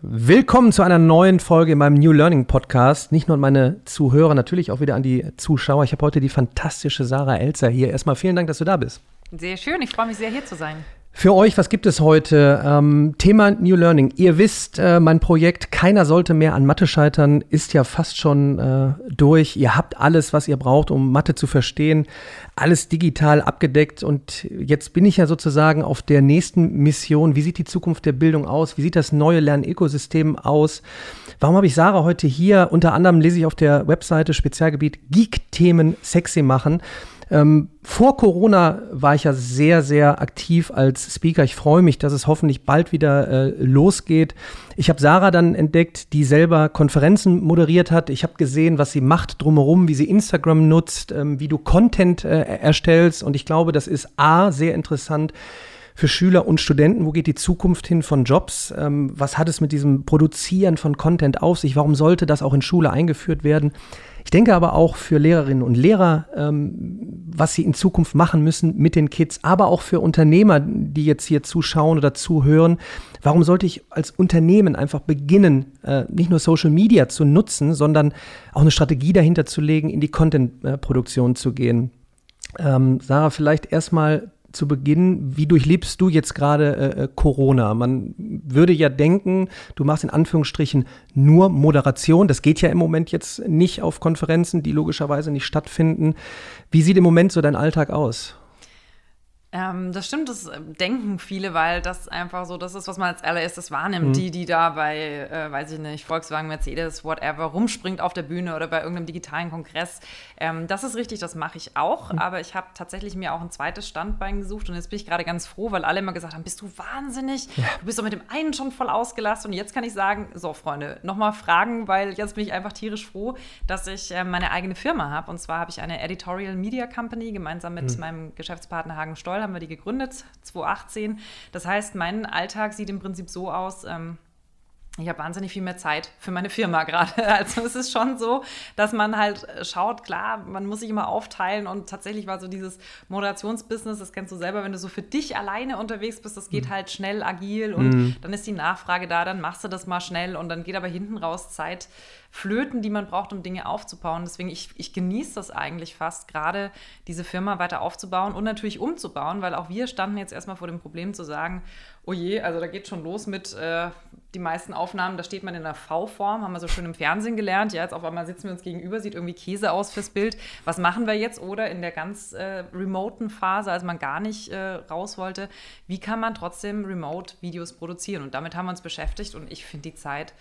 Willkommen zu einer neuen Folge in meinem New Learning Podcast. Nicht nur an meine Zuhörer, natürlich auch wieder an die Zuschauer. Ich habe heute die fantastische Sarah Elzer hier. Erstmal vielen Dank, dass du da bist. Sehr schön, ich freue mich sehr, hier zu sein. Für euch, was gibt es heute? Ähm, Thema New Learning. Ihr wisst, äh, mein Projekt Keiner sollte mehr an Mathe scheitern ist ja fast schon äh, durch. Ihr habt alles, was ihr braucht, um Mathe zu verstehen. Alles digital abgedeckt. Und jetzt bin ich ja sozusagen auf der nächsten Mission. Wie sieht die Zukunft der Bildung aus? Wie sieht das neue Lernökosystem aus? Warum habe ich Sarah heute hier? Unter anderem lese ich auf der Webseite Spezialgebiet Geek-Themen sexy machen. Ähm, vor Corona war ich ja sehr, sehr aktiv als Speaker. Ich freue mich, dass es hoffentlich bald wieder äh, losgeht. Ich habe Sarah dann entdeckt, die selber Konferenzen moderiert hat. Ich habe gesehen, was sie macht drumherum, wie sie Instagram nutzt, ähm, wie du Content äh, erstellst. Und ich glaube, das ist A, sehr interessant für Schüler und Studenten? Wo geht die Zukunft hin von Jobs? Ähm, was hat es mit diesem Produzieren von Content auf sich? Warum sollte das auch in Schule eingeführt werden? Ich denke aber auch für Lehrerinnen und Lehrer, ähm, was sie in Zukunft machen müssen mit den Kids, aber auch für Unternehmer, die jetzt hier zuschauen oder zuhören. Warum sollte ich als Unternehmen einfach beginnen, äh, nicht nur Social Media zu nutzen, sondern auch eine Strategie dahinter zu legen, in die Content-Produktion zu gehen? Ähm, Sarah, vielleicht erstmal zu Beginn, wie durchlebst du jetzt gerade äh, äh, Corona? Man würde ja denken, du machst in Anführungsstrichen nur Moderation. Das geht ja im Moment jetzt nicht auf Konferenzen, die logischerweise nicht stattfinden. Wie sieht im Moment so dein Alltag aus? Ähm, das stimmt, das äh, denken viele, weil das einfach so das ist, was man als allererstes wahrnimmt. Mhm. Die, die da bei, äh, weiß ich nicht, Volkswagen, Mercedes, whatever, rumspringt auf der Bühne oder bei irgendeinem digitalen Kongress. Ähm, das ist richtig, das mache ich auch. Mhm. Aber ich habe tatsächlich mir auch ein zweites Standbein gesucht und jetzt bin ich gerade ganz froh, weil alle immer gesagt haben, bist du wahnsinnig? Ja. Du bist doch mit dem einen schon voll ausgelastet und jetzt kann ich sagen, so Freunde, nochmal fragen, weil jetzt bin ich einfach tierisch froh, dass ich äh, meine eigene Firma habe. Und zwar habe ich eine Editorial Media Company gemeinsam mit mhm. meinem Geschäftspartner Hagen Stoll Zoll haben wir die gegründet, 2018. Das heißt, mein Alltag sieht im Prinzip so aus, ähm, ich habe wahnsinnig viel mehr Zeit für meine Firma gerade. Also es ist schon so, dass man halt schaut, klar, man muss sich immer aufteilen und tatsächlich war so dieses Moderationsbusiness, das kennst du selber, wenn du so für dich alleine unterwegs bist, das geht mhm. halt schnell, agil und mhm. dann ist die Nachfrage da, dann machst du das mal schnell und dann geht aber hinten raus Zeit flöten, die man braucht, um Dinge aufzubauen. Deswegen, ich, ich genieße das eigentlich fast, gerade diese Firma weiter aufzubauen und natürlich umzubauen, weil auch wir standen jetzt erstmal vor dem Problem zu sagen, oh je, also da geht schon los mit äh, die meisten Aufnahmen, da steht man in der V-Form, haben wir so schön im Fernsehen gelernt. Ja, jetzt auf einmal sitzen wir uns gegenüber, sieht irgendwie Käse aus fürs Bild. Was machen wir jetzt? Oder in der ganz äh, remoten Phase, als man gar nicht äh, raus wollte, wie kann man trotzdem remote Videos produzieren? Und damit haben wir uns beschäftigt und ich finde die Zeit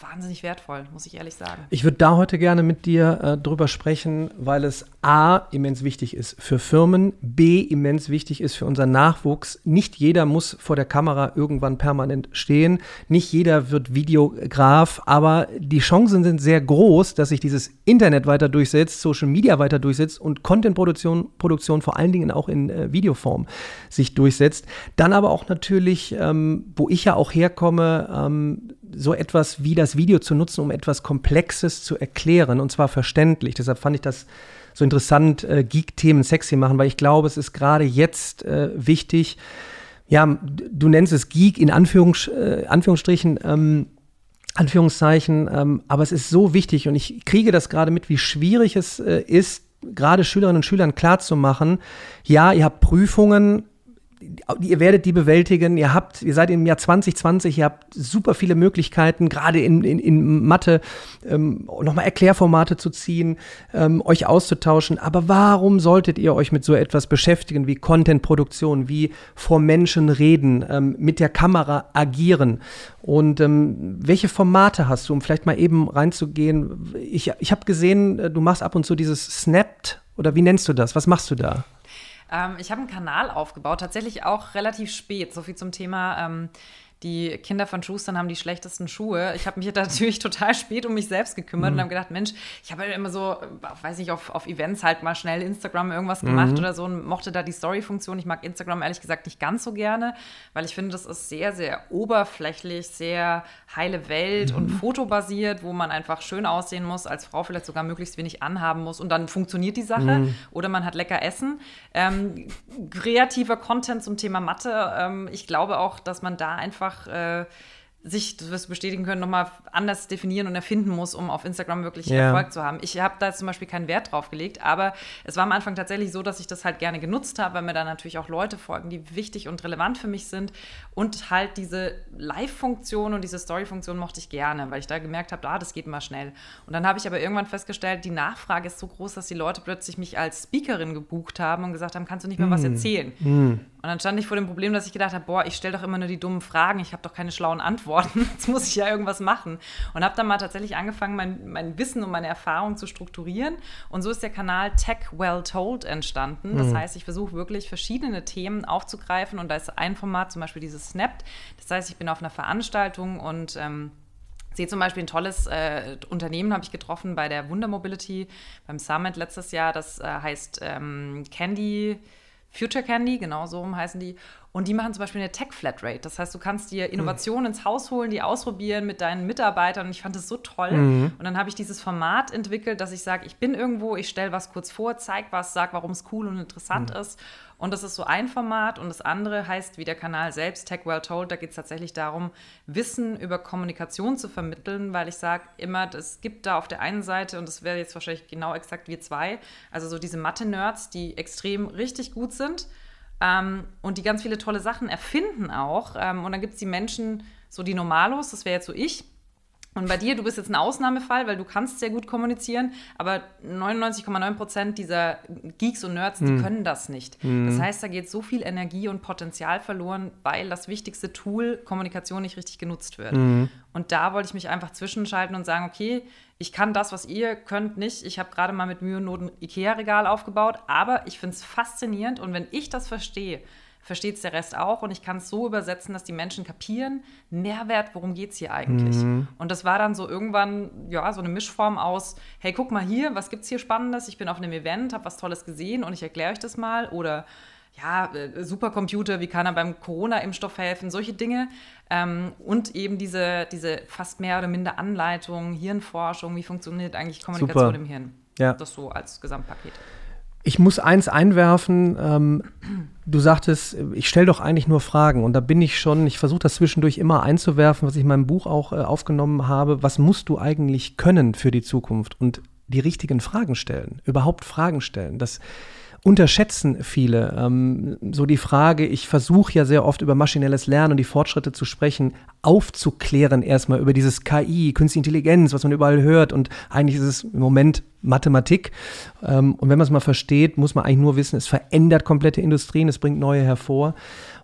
wahnsinnig wertvoll, muss ich ehrlich sagen. Ich würde da heute gerne mit dir äh, drüber sprechen, weil es A immens wichtig ist für Firmen, B immens wichtig ist für unseren Nachwuchs. Nicht jeder muss vor der Kamera irgendwann permanent stehen, nicht jeder wird Videograf, aber die Chancen sind sehr groß, dass sich dieses Internet weiter durchsetzt, Social Media weiter durchsetzt und Contentproduktion Produktion vor allen Dingen auch in äh, Videoform sich durchsetzt. Dann aber auch natürlich, ähm, wo ich ja auch herkomme, ähm, so etwas wie das Video zu nutzen, um etwas Komplexes zu erklären und zwar verständlich. Deshalb fand ich das so interessant, äh, Geek-Themen sexy machen, weil ich glaube, es ist gerade jetzt äh, wichtig. Ja, du nennst es Geek in Anführungs äh, Anführungsstrichen. Ähm, Anführungszeichen, ähm, aber es ist so wichtig und ich kriege das gerade mit, wie schwierig es äh, ist, gerade Schülerinnen und Schülern klarzumachen, ja, ihr habt Prüfungen, ihr werdet die bewältigen. Ihr habt, ihr seid im Jahr 2020, ihr habt super viele Möglichkeiten, gerade in, in, in Mathe, ähm, nochmal Erklärformate zu ziehen, ähm, euch auszutauschen. Aber warum solltet ihr euch mit so etwas beschäftigen wie Contentproduktion, wie vor Menschen reden, ähm, mit der Kamera agieren? Und ähm, welche Formate hast du, um vielleicht mal eben reinzugehen? Ich, ich habe gesehen, äh, du machst ab und zu dieses Snapped oder wie nennst du das? Was machst du da? Ähm, ich habe einen Kanal aufgebaut, tatsächlich auch relativ spät. So viel zum Thema. Ähm, die Kinder von Schustern haben die schlechtesten Schuhe. Ich habe mich natürlich total spät um mich selbst gekümmert mhm. und habe gedacht, Mensch, ich habe halt immer so, weiß nicht, auf, auf Events halt mal schnell Instagram irgendwas gemacht mhm. oder so und mochte da die Story-Funktion. Ich mag Instagram ehrlich gesagt nicht ganz so gerne, weil ich finde, das ist sehr, sehr oberflächlich, sehr heile Welt mhm. und fotobasiert, wo man einfach schön aussehen muss, als Frau vielleicht sogar möglichst wenig anhaben muss und dann funktioniert die Sache. Mhm. Oder man hat lecker Essen. Ähm, kreativer Content zum Thema Mathe. Ähm, ich glaube auch, dass man da einfach äh, sich, das wirst du bestätigen können, nochmal anders definieren und erfinden muss, um auf Instagram wirklich Ja. Erfolg zu haben. Ich habe da zum Beispiel keinen Wert drauf gelegt, aber es war am Anfang tatsächlich so, dass ich das halt gerne genutzt habe, weil mir da natürlich auch Leute folgen, die wichtig und relevant für mich sind. Und halt diese Live-Funktion und diese Story-Funktion mochte ich gerne, weil ich da gemerkt habe, ah, das geht immer schnell. Und dann habe ich aber irgendwann festgestellt, die Nachfrage ist so groß, dass die Leute plötzlich mich als Speakerin gebucht haben und gesagt haben, kannst du nicht mehr was erzählen? Und dann stand ich vor dem Problem, dass ich gedacht habe, boah, ich stelle doch immer nur die dummen Fragen, ich habe doch keine schlauen Antworten, jetzt muss ich ja irgendwas machen. Und habe dann mal tatsächlich angefangen, mein, mein Wissen und meine Erfahrung zu strukturieren. Und so ist der Kanal Tech Well Told entstanden. Das heißt, ich versuche wirklich verschiedene Themen aufzugreifen und da ist ein Format, zum Beispiel dieses Snapped. Das heißt, ich bin auf einer Veranstaltung und ähm, sehe zum Beispiel ein tolles äh, Unternehmen, habe ich getroffen bei der Wunder Mobility beim Summit letztes Jahr. Das äh, heißt ähm, Candy, Future Candy, genau so heißen die. Und die machen zum Beispiel eine Tech Flatrate. Das heißt, du kannst dir Innovationen ins Haus holen, die ausprobieren mit deinen Mitarbeitern. Und ich fand das so toll. Und dann habe ich dieses Format entwickelt, dass ich sage, ich bin irgendwo, ich stelle was kurz vor, zeige was, sage, warum es cool und interessant ist. Und das ist so ein Format. Und das andere heißt, wie der Kanal selbst, Tech Well Told, da geht es tatsächlich darum, Wissen über Kommunikation zu vermitteln, weil ich sage immer, es gibt da auf der einen Seite, und das wäre jetzt wahrscheinlich genau exakt wir zwei, also so diese Mathe-Nerds, die extrem richtig gut sind ähm, und die ganz viele tolle Sachen erfinden auch. Ähm, und dann gibt es die Menschen, so die Normalos, das wäre jetzt so ich. Und bei dir, du bist jetzt ein Ausnahmefall, weil du kannst sehr gut kommunizieren, aber 99,9 Prozent dieser Geeks und Nerds, die können das nicht. Das heißt, da geht so viel Energie und Potenzial verloren, weil das wichtigste Tool Kommunikation nicht richtig genutzt wird. Und da wollte ich mich einfach zwischenschalten und sagen, okay, ich kann das, was ihr könnt, nicht. Ich habe gerade mal mit Mühe und Not ein Ikea-Regal aufgebaut, aber ich finde es faszinierend und wenn ich das verstehe, versteht es der Rest auch und ich kann es so übersetzen, dass die Menschen kapieren, Mehrwert, worum geht es hier eigentlich? Und das war dann so irgendwann, ja, so eine Mischform aus, hey, guck mal hier, was gibt's hier Spannendes? Ich bin auf einem Event, habe was Tolles gesehen und ich erkläre euch das mal oder ja, äh, Supercomputer, wie kann er beim Corona-Impfstoff helfen, solche Dinge. Ähm, und eben diese, diese fast mehr oder minder Anleitung, Hirnforschung, wie funktioniert eigentlich Kommunikation Super. im Hirn. Ja. Das so als Gesamtpaket. Ich muss eins einwerfen. Ähm, du sagtest, ich stelle doch eigentlich nur Fragen. Und da bin ich schon, ich versuche das zwischendurch immer einzuwerfen, was ich in meinem Buch auch äh, aufgenommen habe. Was musst du eigentlich können für die Zukunft? Und die richtigen Fragen stellen, überhaupt Fragen stellen. Das unterschätzen viele. Ähm, so die Frage, ich versuche ja sehr oft über maschinelles Lernen und die Fortschritte zu sprechen, aufzuklären erstmal über dieses KI, Künstliche Intelligenz, was man überall hört. Und eigentlich ist es im Moment Mathematik. Ähm, und wenn man es mal versteht, muss man eigentlich nur wissen, es verändert komplette Industrien, es bringt neue hervor.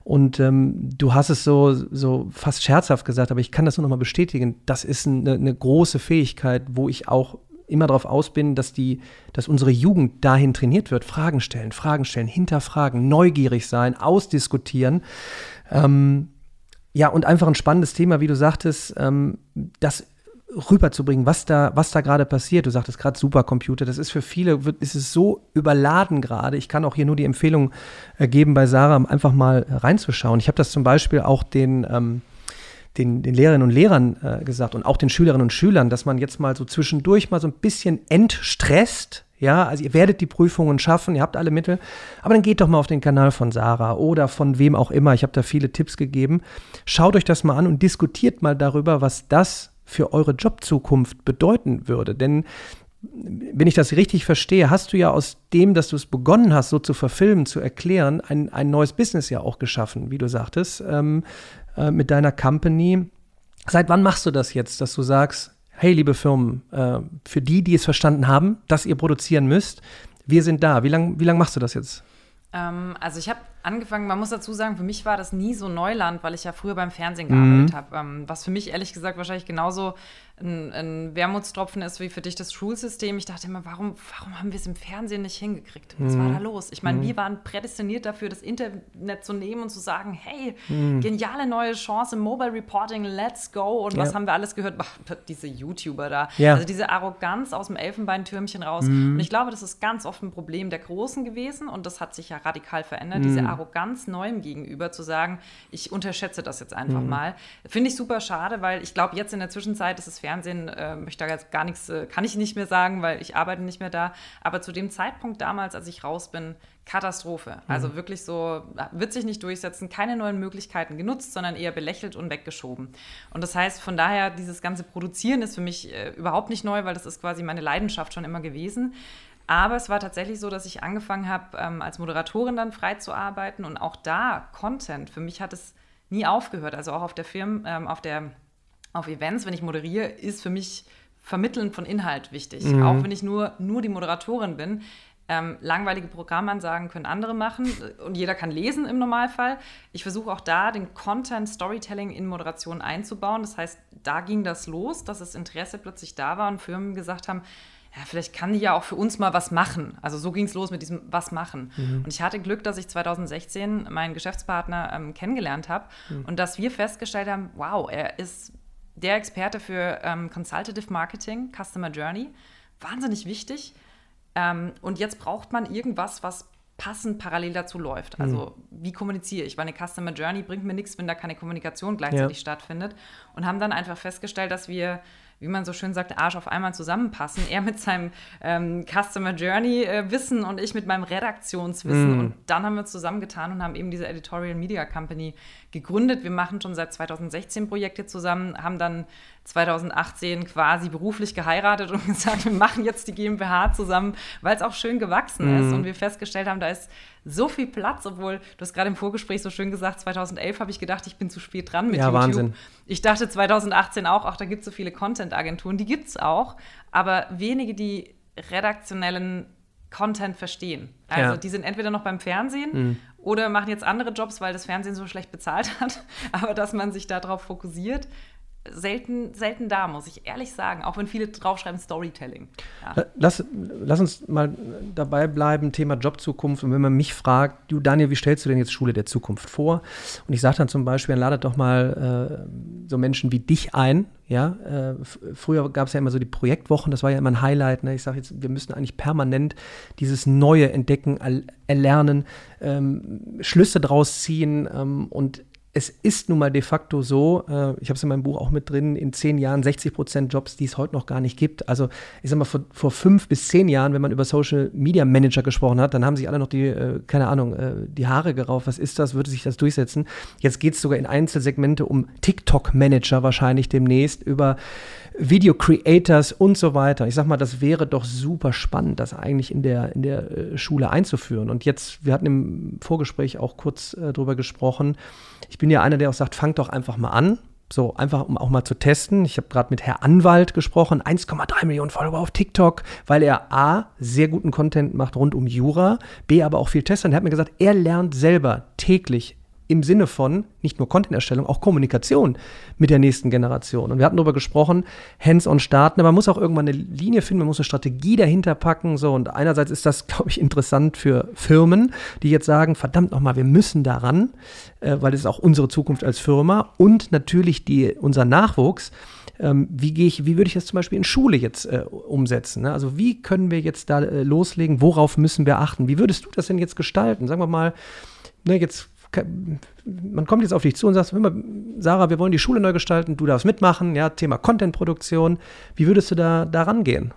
Und ähm, du hast es so, so fast scherzhaft gesagt, aber ich kann das nur noch mal bestätigen. Das ist eine, eine große Fähigkeit, wo ich auch immer darauf aus bin, dass, die, dass unsere Jugend dahin trainiert wird. Fragen stellen, Fragen stellen, hinterfragen, neugierig sein, ausdiskutieren. Ähm, ja, und einfach ein spannendes Thema, wie du sagtest, ähm, das rüberzubringen, was da, was da gerade passiert. Du sagtest gerade Supercomputer, das ist für viele, wird, ist es so überladen gerade. Ich kann auch hier nur die Empfehlung äh, geben bei Sarah, einfach mal reinzuschauen. Ich habe das zum Beispiel auch den, ähm, den, den Lehrerinnen und Lehrern äh, gesagt und auch den Schülerinnen und Schülern, dass man jetzt mal so zwischendurch mal so ein bisschen entstresst. Ja, also ihr werdet die Prüfungen schaffen, ihr habt alle Mittel, aber dann geht doch mal auf den Kanal von Sarah oder von wem auch immer. Ich habe da viele Tipps gegeben. Schaut euch das mal an und diskutiert mal darüber, was das für eure Jobzukunft bedeuten würde. Denn wenn ich das richtig verstehe, hast du ja aus dem, dass du es begonnen hast, so zu verfilmen, zu erklären, ein, ein neues Business ja auch geschaffen, wie du sagtest, ähm, äh, mit deiner Company. Seit wann machst du das jetzt, dass du sagst, hey, liebe Firmen, äh, für die, die es verstanden haben, dass ihr produzieren müsst, wir sind da. Wie lange wie lang machst du das jetzt? Ähm, also ich habe angefangen, man muss dazu sagen, für mich war das nie so Neuland, weil ich ja früher beim Fernsehen gearbeitet habe. Ähm, was für mich ehrlich gesagt wahrscheinlich genauso ein, ein Wermutstropfen ist wie für dich das Schulsystem. Ich dachte immer, warum, warum haben wir es im Fernsehen nicht hingekriegt? Was war da los? Ich meine, wir waren prädestiniert dafür, das Internet zu nehmen und zu sagen, hey, geniale neue Chance im Mobile Reporting, let's go. Und was Ja. haben wir alles gehört? Bah, diese YouTuber da. Ja. Also diese Arroganz aus dem Elfenbeintürmchen raus. Und ich glaube, das ist ganz oft ein Problem der Großen gewesen und das hat sich ja radikal verändert, diese Arroganz Neuem gegenüber, zu sagen, ich unterschätze das jetzt einfach mhm. mal. Finde ich super schade, weil ich glaube, jetzt in der Zwischenzeit ist das Fernsehen, äh, möchte da jetzt gar nichts, äh, kann ich nicht mehr sagen, weil ich arbeite nicht mehr da. Aber zu dem Zeitpunkt damals, als ich raus bin, Katastrophe. Mhm. Also wirklich so, wird sich nicht durchsetzen, keine neuen Möglichkeiten genutzt, sondern eher belächelt und weggeschoben. Und das heißt, von daher, dieses ganze Produzieren ist für mich äh, überhaupt nicht neu, weil das ist quasi meine Leidenschaft schon immer gewesen. Aber es war tatsächlich so, dass ich angefangen habe, ähm, als Moderatorin dann frei zu arbeiten und auch da Content. Für mich hat es nie aufgehört. Also auch auf der Firma, ähm, auf der auf Events, wenn ich moderiere, ist für mich Vermitteln von Inhalt wichtig. Mhm. Auch wenn ich nur, nur die Moderatorin bin. Ähm, langweilige Programmansagen können andere machen und jeder kann lesen im Normalfall. Ich versuche auch da den Content Storytelling in Moderation einzubauen. Das heißt, da ging das los, dass das Interesse plötzlich da war und Firmen gesagt haben, ja, vielleicht kann die ja auch für uns mal was machen. Also so ging es los mit diesem was machen. Mhm. Und ich hatte Glück, dass ich 2016 meinen Geschäftspartner ähm, kennengelernt habe mhm. und dass wir festgestellt haben, wow, er ist der Experte für ähm, Consultative Marketing, Customer Journey. Wahnsinnig wichtig. Ähm, und jetzt braucht man irgendwas, was passend parallel dazu läuft. Also mhm. wie kommuniziere ich? Weil eine Customer Journey bringt mir nichts, wenn da keine Kommunikation gleichzeitig ja. stattfindet. Und haben dann einfach festgestellt, dass wir wie man so schön sagt, Arsch auf einmal zusammenpassen. Er mit seinem ähm, Customer Journey äh, Wissen und ich mit meinem Redaktionswissen. Mm. Und dann haben wir uns zusammengetan und haben eben diese Editorial Media Company gegründet. Wir machen schon seit 2016 Projekte zusammen, haben dann 2018 quasi beruflich geheiratet und gesagt, wir machen jetzt die GmbH zusammen, weil es auch schön gewachsen mm. ist und wir festgestellt haben, da ist so viel Platz, obwohl du hast gerade im Vorgespräch so schön gesagt, 2011 habe ich gedacht, ich bin zu spät dran mit ja, YouTube. Wahnsinn. Ich dachte 2018 auch, ach, da gibt es so viele Content-Agenturen, die gibt es auch, aber wenige, die redaktionellen Content verstehen. Also ja. die sind entweder noch beim Fernsehen mhm. oder machen jetzt andere Jobs, weil das Fernsehen so schlecht bezahlt hat. Aber dass man sich darauf fokussiert, selten, selten da, muss ich ehrlich sagen, auch wenn viele draufschreiben Storytelling. Ja. Lass, lass uns mal dabei bleiben, Thema Jobzukunft. Und wenn man mich fragt, du Daniel, wie stellst du denn jetzt Schule der Zukunft vor? Und ich sage dann zum Beispiel, dann ladet doch mal äh, so Menschen wie dich ein. Ja, äh, früher gab es ja immer so die Projektwochen, das war ja immer ein Highlight. Ne? Ich sage jetzt, wir müssen eigentlich permanent dieses Neue entdecken, erlernen, ähm, Schlüsse draus ziehen ähm, und es ist nun mal de facto so, äh, ich habe es in meinem Buch auch mit drin, in zehn Jahren 60 Prozent Jobs, die es heute noch gar nicht gibt. Also ich sag mal, vor, vor, fünf bis zehn Jahren, wenn man über Social Media Manager gesprochen hat, dann haben sich alle noch die, äh, keine Ahnung, äh, die Haare gerauft. Was ist das? Würde sich das durchsetzen? Jetzt geht es sogar in Einzelsegmente um TikTok-Manager wahrscheinlich demnächst, über Video Creators und so weiter. Ich sag mal, das wäre doch super spannend, das eigentlich in der, in der äh, Schule einzuführen. Und jetzt, wir hatten im Vorgespräch auch kurz äh, drüber gesprochen, ich bin ja einer, der auch sagt, fang doch einfach mal an. So, einfach um auch mal zu testen. Ich habe gerade mit Herr Anwalt gesprochen, 1,3 Millionen Follower auf TikTok, weil er A, sehr guten Content macht rund um Jura, B, aber auch viel Tester. Und er hat mir gesagt, er lernt selber täglich im Sinne von nicht nur Content-Erstellung, auch Kommunikation mit der nächsten Generation. Und wir hatten darüber gesprochen, hands-on starten, aber man muss auch irgendwann eine Linie finden, man muss eine Strategie dahinter packen. So, und einerseits ist das, glaube ich, interessant für Firmen, die jetzt sagen, verdammt nochmal, wir müssen daran, äh, weil es ist auch unsere Zukunft als Firma und natürlich die, unser Nachwuchs. Ähm, wie gehe ich, wie würde ich das zum Beispiel in Schule jetzt äh, umsetzen? Ne? Also wie können wir jetzt da äh, loslegen? Worauf müssen wir achten? Wie würdest du das denn jetzt gestalten? Sagen wir mal, ne, jetzt man kommt jetzt auf dich zu und sagt, mal, Sarah, wir wollen die Schule neu gestalten, du darfst mitmachen, ja, Thema Contentproduktion. Wie würdest du da, da rangehen?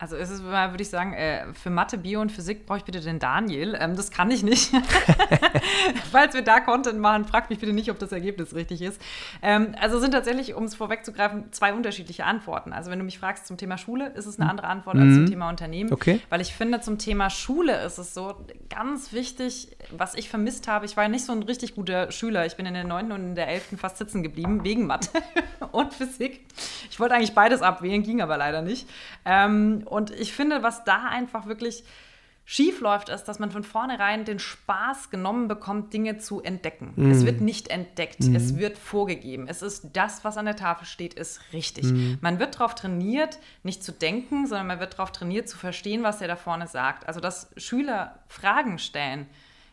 Also ist es mal, würde ich sagen, äh, für Mathe, Bio und Physik brauche ich bitte den Daniel. Ähm, das kann ich nicht. Falls wir da Content machen, fragt mich bitte nicht, ob das Ergebnis richtig ist. Ähm, also sind tatsächlich, um es vorwegzugreifen, zwei unterschiedliche Antworten. Also wenn du mich fragst zum Thema Schule, ist es eine hm. andere Antwort mhm. als zum hm. Thema Unternehmen. Okay. Weil ich finde, zum Thema Schule ist es so ganz wichtig, was ich vermisst habe. Ich war ja nicht so ein richtig guter Schüler. Ich bin in der 9. und in der 11. fast sitzen geblieben, wegen Mathe und Physik. Ich wollte eigentlich beides abwählen, ging aber leider nicht. Und ich finde, was da einfach wirklich schief läuft, ist, dass man von vornherein den Spaß genommen bekommt, Dinge zu entdecken. Mm. Es wird nicht entdeckt, mm. es wird vorgegeben. Es ist das, was an der Tafel steht, ist richtig. Mm. Man wird darauf trainiert, nicht zu denken, sondern man wird darauf trainiert, zu verstehen, was er da vorne sagt. Also, dass Schüler Fragen stellen,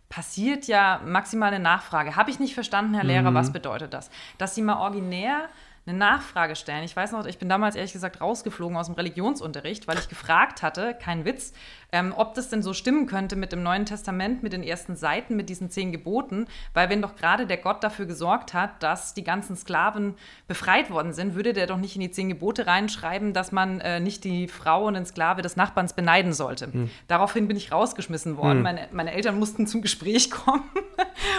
passiert ja maximal eine Nachfrage. Habe ich nicht verstanden, Herr Lehrer, was bedeutet das? Dass sie mal originär eine Nachfrage stellen. Ich weiß noch, ich bin damals ehrlich gesagt rausgeflogen aus dem Religionsunterricht, weil ich gefragt hatte, kein Witz, ähm, ob das denn so stimmen könnte mit dem Neuen Testament, mit den ersten Seiten, mit diesen zehn Geboten, weil wenn doch gerade der Gott dafür gesorgt hat, dass die ganzen Sklaven befreit worden sind, würde der doch nicht in die zehn Gebote reinschreiben, dass man äh, nicht die Frau und den Sklave des Nachbarns beneiden sollte. Hm. Daraufhin bin ich rausgeschmissen worden. Hm. Meine, meine Eltern mussten zum Gespräch kommen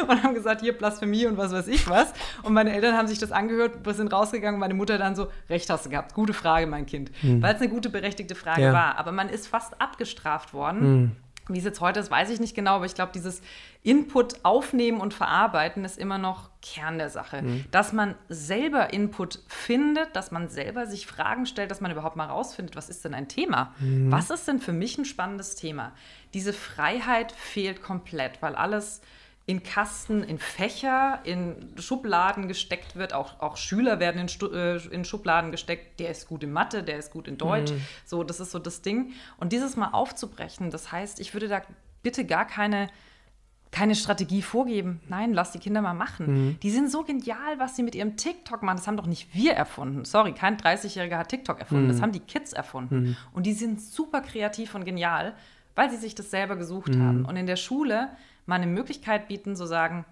und haben gesagt, hier Blasphemie und was weiß ich was. Und meine Eltern haben sich das angehört, wir sind rausgegangen. Meine Mutter dann so, recht hast du gehabt, gute Frage, mein Kind. Hm. Weil es eine gute, berechtigte Frage ja. war. Aber man ist fast abgestraft worden. Hm. Wie es jetzt heute ist, weiß ich nicht genau, aber ich glaube, dieses Input aufnehmen und verarbeiten ist immer noch Kern der Sache. Mhm. Dass man selber Input findet, dass man selber sich Fragen stellt, dass man überhaupt mal rausfindet, was ist denn ein Thema? Mhm. Was ist denn für mich ein spannendes Thema? Diese Freiheit fehlt komplett, weil alles in Kasten, in Fächer, in Schubladen gesteckt wird. Auch, auch Schüler werden in, Stu äh, in Schubladen gesteckt. Der ist gut in Mathe, der ist gut in Deutsch. Mhm. So, das ist so das Ding. Und dieses mal aufzubrechen, das heißt, ich würde da bitte gar keine keine Strategie vorgeben. Nein, lass die Kinder mal machen. Mhm. Die sind so genial, was sie mit ihrem TikTok machen. Das haben doch nicht wir erfunden. Sorry, kein 30-Jähriger hat TikTok erfunden. Mhm. Das haben die Kids erfunden. Mhm. Und die sind super kreativ und genial, weil sie sich das selber gesucht mhm. haben. Und in der Schule mal eine Möglichkeit bieten, zu sagen,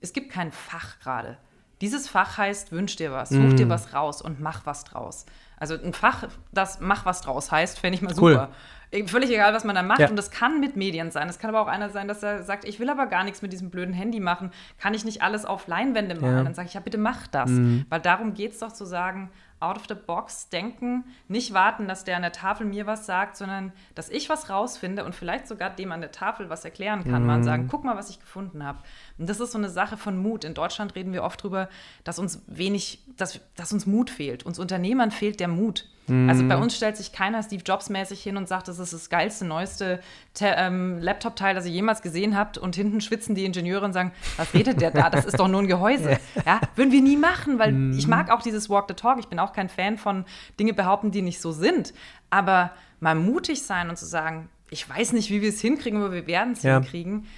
es gibt kein Fach gerade. Dieses Fach heißt, wünsch dir was, such mm. dir was raus und mach was draus. Also ein Fach, das mach was draus heißt, fände ich mal super. Cool. Völlig egal, was man da macht. Ja. Und das kann mit Medien sein. Es kann aber auch einer sein, dass er sagt, ich will aber gar nichts mit diesem blöden Handy machen. Kann ich nicht alles auf Leinwände malen? Ja. Dann sage ich, ja, bitte mach das. Mhm. Weil darum geht es doch zu sagen, out of the box denken, nicht warten, dass der an der Tafel mir was sagt, sondern dass ich was rausfinde und vielleicht sogar dem an der Tafel was erklären kann. Mhm. Mal sagen, guck mal, was ich gefunden habe. Und das ist so eine Sache von Mut. In Deutschland reden wir oft darüber, dass uns wenig, dass, dass uns Mut fehlt. Uns Unternehmern fehlt der Mut. Mhm. Also bei uns stellt sich keiner Steve Jobs mäßig hin und sagt, das ist das geilste, neueste ähm, Laptop-Teil, das ihr jemals gesehen habt. Und hinten schwitzen die Ingenieure und sagen, was redet der da? Das ist doch nur ein Gehäuse. ja, würden wir nie machen, weil mhm. ich mag auch dieses Walk the Talk. Ich bin auch kein Fan von Dinge behaupten, die nicht so sind. Aber mal mutig sein und zu sagen, ich weiß nicht, wie wir es hinkriegen, aber wir werden es ja. hinkriegen.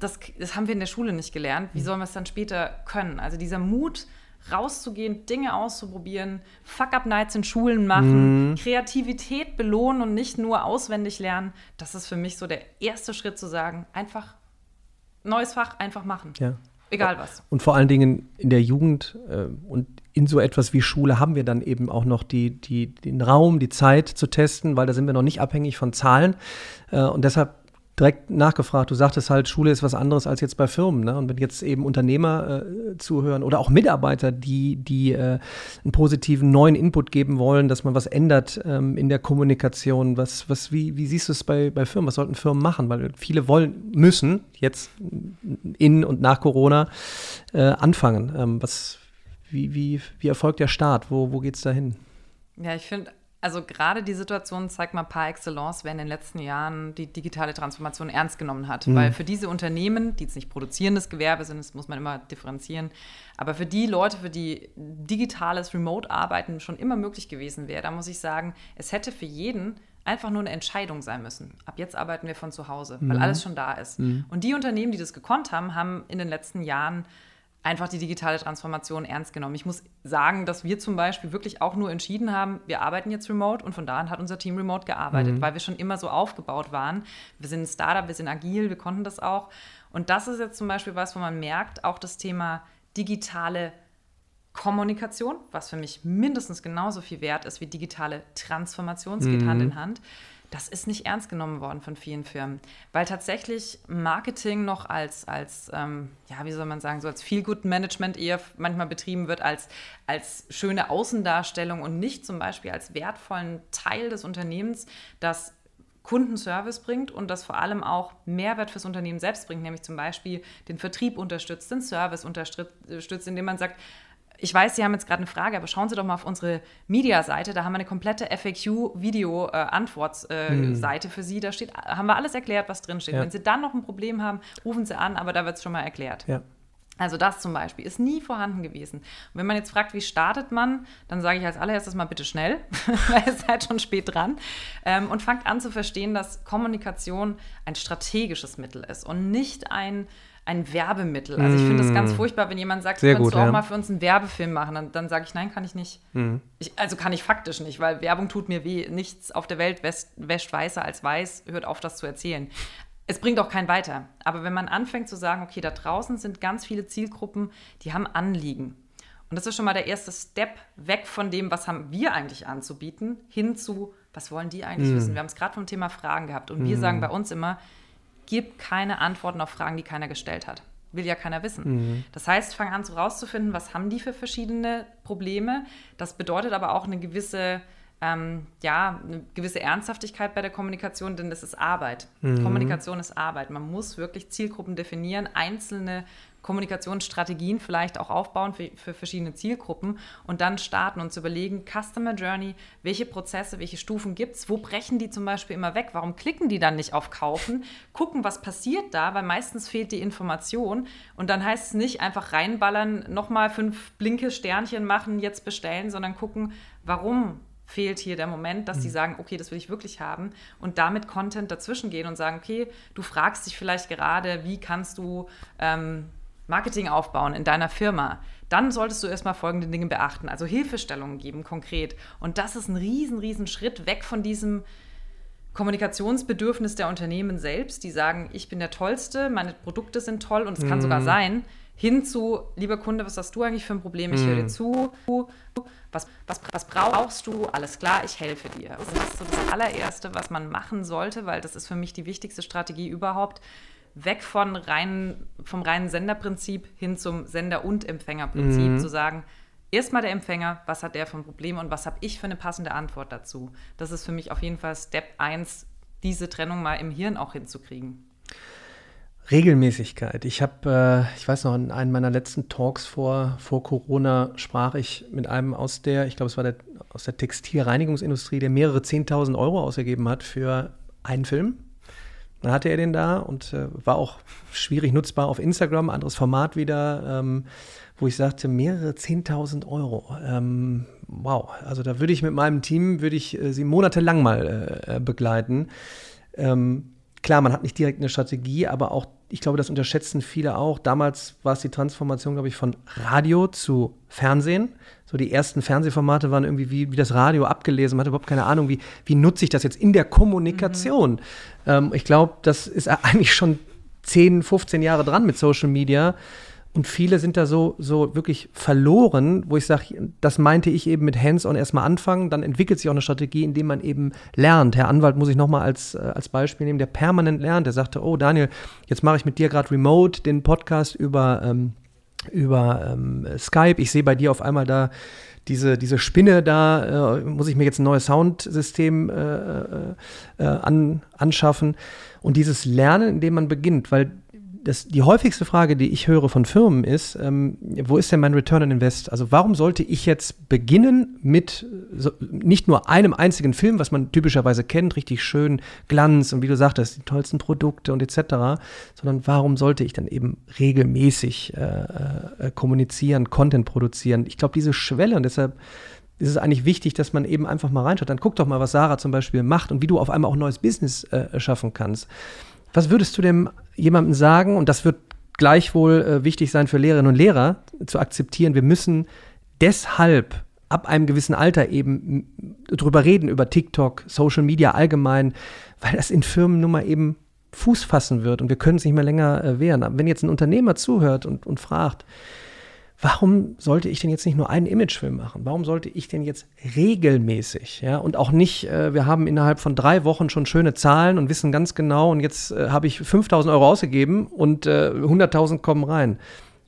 Das, das haben wir in der Schule nicht gelernt. Wie mhm. sollen wir es dann später können? Also dieser Mut, rauszugehen, Dinge auszuprobieren, Fuck-Up-Nights in Schulen machen, mhm. Kreativität belohnen und nicht nur auswendig lernen. Das ist für mich so der erste Schritt zu sagen, einfach neues Fach, einfach machen. Ja. Egal was. Und vor allen Dingen in der Jugend äh, und in so etwas wie Schule haben wir dann eben auch noch die, die, den Raum, die Zeit zu testen, weil da sind wir noch nicht abhängig von Zahlen. Äh, und deshalb direkt nachgefragt. Du sagtest halt, Schule ist was anderes als jetzt bei Firmen. Ne? Und wenn jetzt eben Unternehmer äh, zuhören oder auch Mitarbeiter, die, die äh, einen positiven neuen Input geben wollen, dass man was ändert ähm, in der Kommunikation, was, was, wie, wie siehst du es bei, bei Firmen? Was sollten Firmen machen? Weil viele wollen, müssen jetzt in und nach Corona äh, anfangen. Ähm, was, wie, wie, wie erfolgt der Start? Wo, wo geht es da hin? Ja, ich finde also gerade die Situation zeigt mal par excellence, wer in den letzten Jahren die digitale Transformation ernst genommen hat. Mhm. Weil für diese Unternehmen, die jetzt nicht produzierendes Gewerbe sind, das muss man immer differenzieren, aber für die Leute, für die digitales Remote-Arbeiten schon immer möglich gewesen wäre, da muss ich sagen, es hätte für jeden einfach nur eine Entscheidung sein müssen. Ab jetzt arbeiten wir von zu Hause, weil mhm. alles schon da ist. Mhm. Und die Unternehmen, die das gekonnt haben, haben in den letzten Jahren einfach die digitale Transformation ernst genommen. Ich muss sagen, dass wir zum Beispiel wirklich auch nur entschieden haben, wir arbeiten jetzt remote und von da an hat unser Team remote gearbeitet, mhm. weil wir schon immer so aufgebaut waren. Wir sind ein Startup, wir sind agil, wir konnten das auch. Und das ist jetzt zum Beispiel was, wo man merkt, auch das Thema digitale Kommunikation, was für mich mindestens genauso viel wert ist wie digitale Transformation, es geht mhm. Hand in Hand das ist nicht ernst genommen worden von vielen Firmen, weil tatsächlich Marketing noch als, als ähm, ja, wie soll man sagen, so als Feel-Good-Management eher manchmal betrieben wird, als, als schöne Außendarstellung und nicht zum Beispiel als wertvollen Teil des Unternehmens, das Kundenservice bringt und das vor allem auch Mehrwert fürs Unternehmen selbst bringt, nämlich zum Beispiel den Vertrieb unterstützt, den Service unterstützt, indem man sagt, ich weiß, Sie haben jetzt gerade eine Frage, aber schauen Sie doch mal auf unsere Media-Seite. Da haben wir eine komplette FAQ-Video-Antwortseite äh, hm. für Sie. Da steht, haben wir alles erklärt, was drin steht. Ja. Wenn Sie dann noch ein Problem haben, rufen Sie an, aber da wird es schon mal erklärt. Ja. Also das zum Beispiel ist nie vorhanden gewesen. Und wenn man jetzt fragt, wie startet man, dann sage ich als allererstes mal bitte schnell, weil ihr seid schon spät dran ähm, und fangt an zu verstehen, dass Kommunikation ein strategisches Mittel ist und nicht ein ein Werbemittel. Also ich finde es ganz mm. furchtbar, wenn jemand sagt, Sehr kannst du auch ja. mal für uns einen Werbefilm machen. Dann, dann sage ich, nein, kann ich nicht. Mhm. Ich, also kann ich faktisch nicht, weil Werbung tut mir weh. Nichts auf der Welt wäscht, wäscht weißer als weiß, hört auf, das zu erzählen. Es bringt auch keinen weiter. Aber wenn man anfängt zu sagen, okay, da draußen sind ganz viele Zielgruppen, die haben Anliegen. Und das ist schon mal der erste Step weg von dem, was haben wir eigentlich anzubieten, hin zu, was wollen die eigentlich mhm. wissen. Wir haben es gerade vom Thema Fragen gehabt. Und wir mhm. sagen bei uns immer, gib keine Antworten auf Fragen, die keiner gestellt hat. Will ja keiner wissen. Mhm. Das heißt, fang an, so rauszufinden, was haben die für verschiedene Probleme. Das bedeutet aber auch eine gewisse, ähm, ja, eine gewisse Ernsthaftigkeit bei der Kommunikation, denn das ist Arbeit. Mhm. Kommunikation ist Arbeit. Man muss wirklich Zielgruppen definieren, einzelne Kommunikationsstrategien vielleicht auch aufbauen für, für, verschiedene Zielgruppen und dann starten und zu überlegen, Customer Journey, welche Prozesse, welche Stufen gibt es, wo brechen die zum Beispiel immer weg, warum klicken die dann nicht auf Kaufen, gucken, was passiert da, weil meistens fehlt die Information und dann heißt es nicht einfach reinballern, nochmal fünf blinke Sternchen machen, jetzt bestellen, sondern gucken, warum fehlt hier der Moment, dass mhm. die sagen, okay, das will ich wirklich haben und damit Content dazwischen gehen und sagen, okay, du fragst dich vielleicht gerade, wie kannst du ähm, Marketing aufbauen in deiner Firma, dann solltest du erstmal folgende Dinge beachten. Also Hilfestellungen geben konkret. Und das ist ein riesen, riesen Schritt weg von diesem Kommunikationsbedürfnis der Unternehmen selbst, die sagen, ich bin der Tollste, meine Produkte sind toll und es kann mhm. sogar sein, hin zu, lieber Kunde, was hast du eigentlich für ein Problem? Ich mhm. höre dir zu. Was, was, was brauchst du? Alles klar, ich helfe dir. Das ist so das allererste, was man machen sollte, weil das ist für mich die wichtigste Strategie überhaupt weg von rein, vom reinen Senderprinzip hin zum Sender- und Empfängerprinzip, mhm. zu sagen, erstmal der Empfänger, was hat der für ein Problem und was habe ich für eine passende Antwort dazu. Das ist für mich auf jeden Fall Step 1, diese Trennung mal im Hirn auch hinzukriegen. Regelmäßigkeit. Ich habe, äh, ich weiß noch, in einem meiner letzten Talks vor, vor Corona sprach ich mit einem aus der, ich glaube, es war der, aus der Textilreinigungsindustrie, der mehrere 10.000 Euro ausgegeben hat für einen Film. Dann hatte er den da und äh, war auch schwierig nutzbar auf Instagram, anderes Format wieder, ähm, wo ich sagte, mehrere 10.000 Euro. Ähm, wow, also da würde ich mit meinem Team, würde ich äh, sie monatelang mal äh, äh, begleiten. Ähm, klar, man hat nicht direkt eine Strategie, aber auch, ich glaube, das unterschätzen viele auch. Damals war es die Transformation, glaube ich, von Radio zu Fernsehen so die ersten Fernsehformate waren irgendwie wie, wie das Radio abgelesen. Man hatte überhaupt keine Ahnung, wie, wie nutze ich das jetzt in der Kommunikation. Mhm. Ähm, ich glaube, das ist eigentlich schon 10, 15 Jahre dran mit Social Media. Und viele sind da so, so wirklich verloren, wo ich sage, das meinte ich eben mit Hands-on erstmal anfangen, dann entwickelt sich auch eine Strategie, indem man eben lernt. Herr Anwalt muss ich nochmal als, äh, als Beispiel nehmen, der permanent lernt. Der sagte, oh Daniel, jetzt mache ich mit dir gerade remote den Podcast über ähm, über ähm, Skype. Ich sehe bei dir auf einmal da diese, diese Spinne da, äh, muss ich mir jetzt ein neues Soundsystem äh, äh, äh an, anschaffen. Und dieses Lernen, indem man beginnt, weil das, die häufigste Frage, die ich höre von Firmen ist, ähm, wo ist denn mein Return on Invest? Also warum sollte ich jetzt beginnen mit so, nicht nur einem einzigen Film, was man typischerweise kennt, richtig schön Glanz und wie du sagtest, die tollsten Produkte und etc., sondern warum sollte ich dann eben regelmäßig äh, äh, kommunizieren, Content produzieren? Ich glaube, diese Schwelle und deshalb ist es eigentlich wichtig, dass man eben einfach mal reinschaut. Dann guck doch mal, was Sarah zum Beispiel macht und wie du auf einmal auch neues Business äh, schaffen kannst. Was würdest du dem jemandem sagen, und das wird gleichwohl äh, wichtig sein für Lehrerinnen und Lehrer zu akzeptieren, wir müssen deshalb ab einem gewissen Alter eben drüber reden, über TikTok, Social Media allgemein, weil das in Firmen nun mal eben Fuß fassen wird und wir können es nicht mehr länger äh, wehren. Aber wenn jetzt ein Unternehmer zuhört und, und fragt, warum sollte ich denn jetzt nicht nur einen Imagefilm machen? Warum sollte ich denn jetzt regelmäßig, ja, und auch nicht, äh, wir haben innerhalb von drei Wochen schon schöne Zahlen und wissen ganz genau, und jetzt äh, habe ich 5000 Euro ausgegeben und äh, 100.000 kommen rein.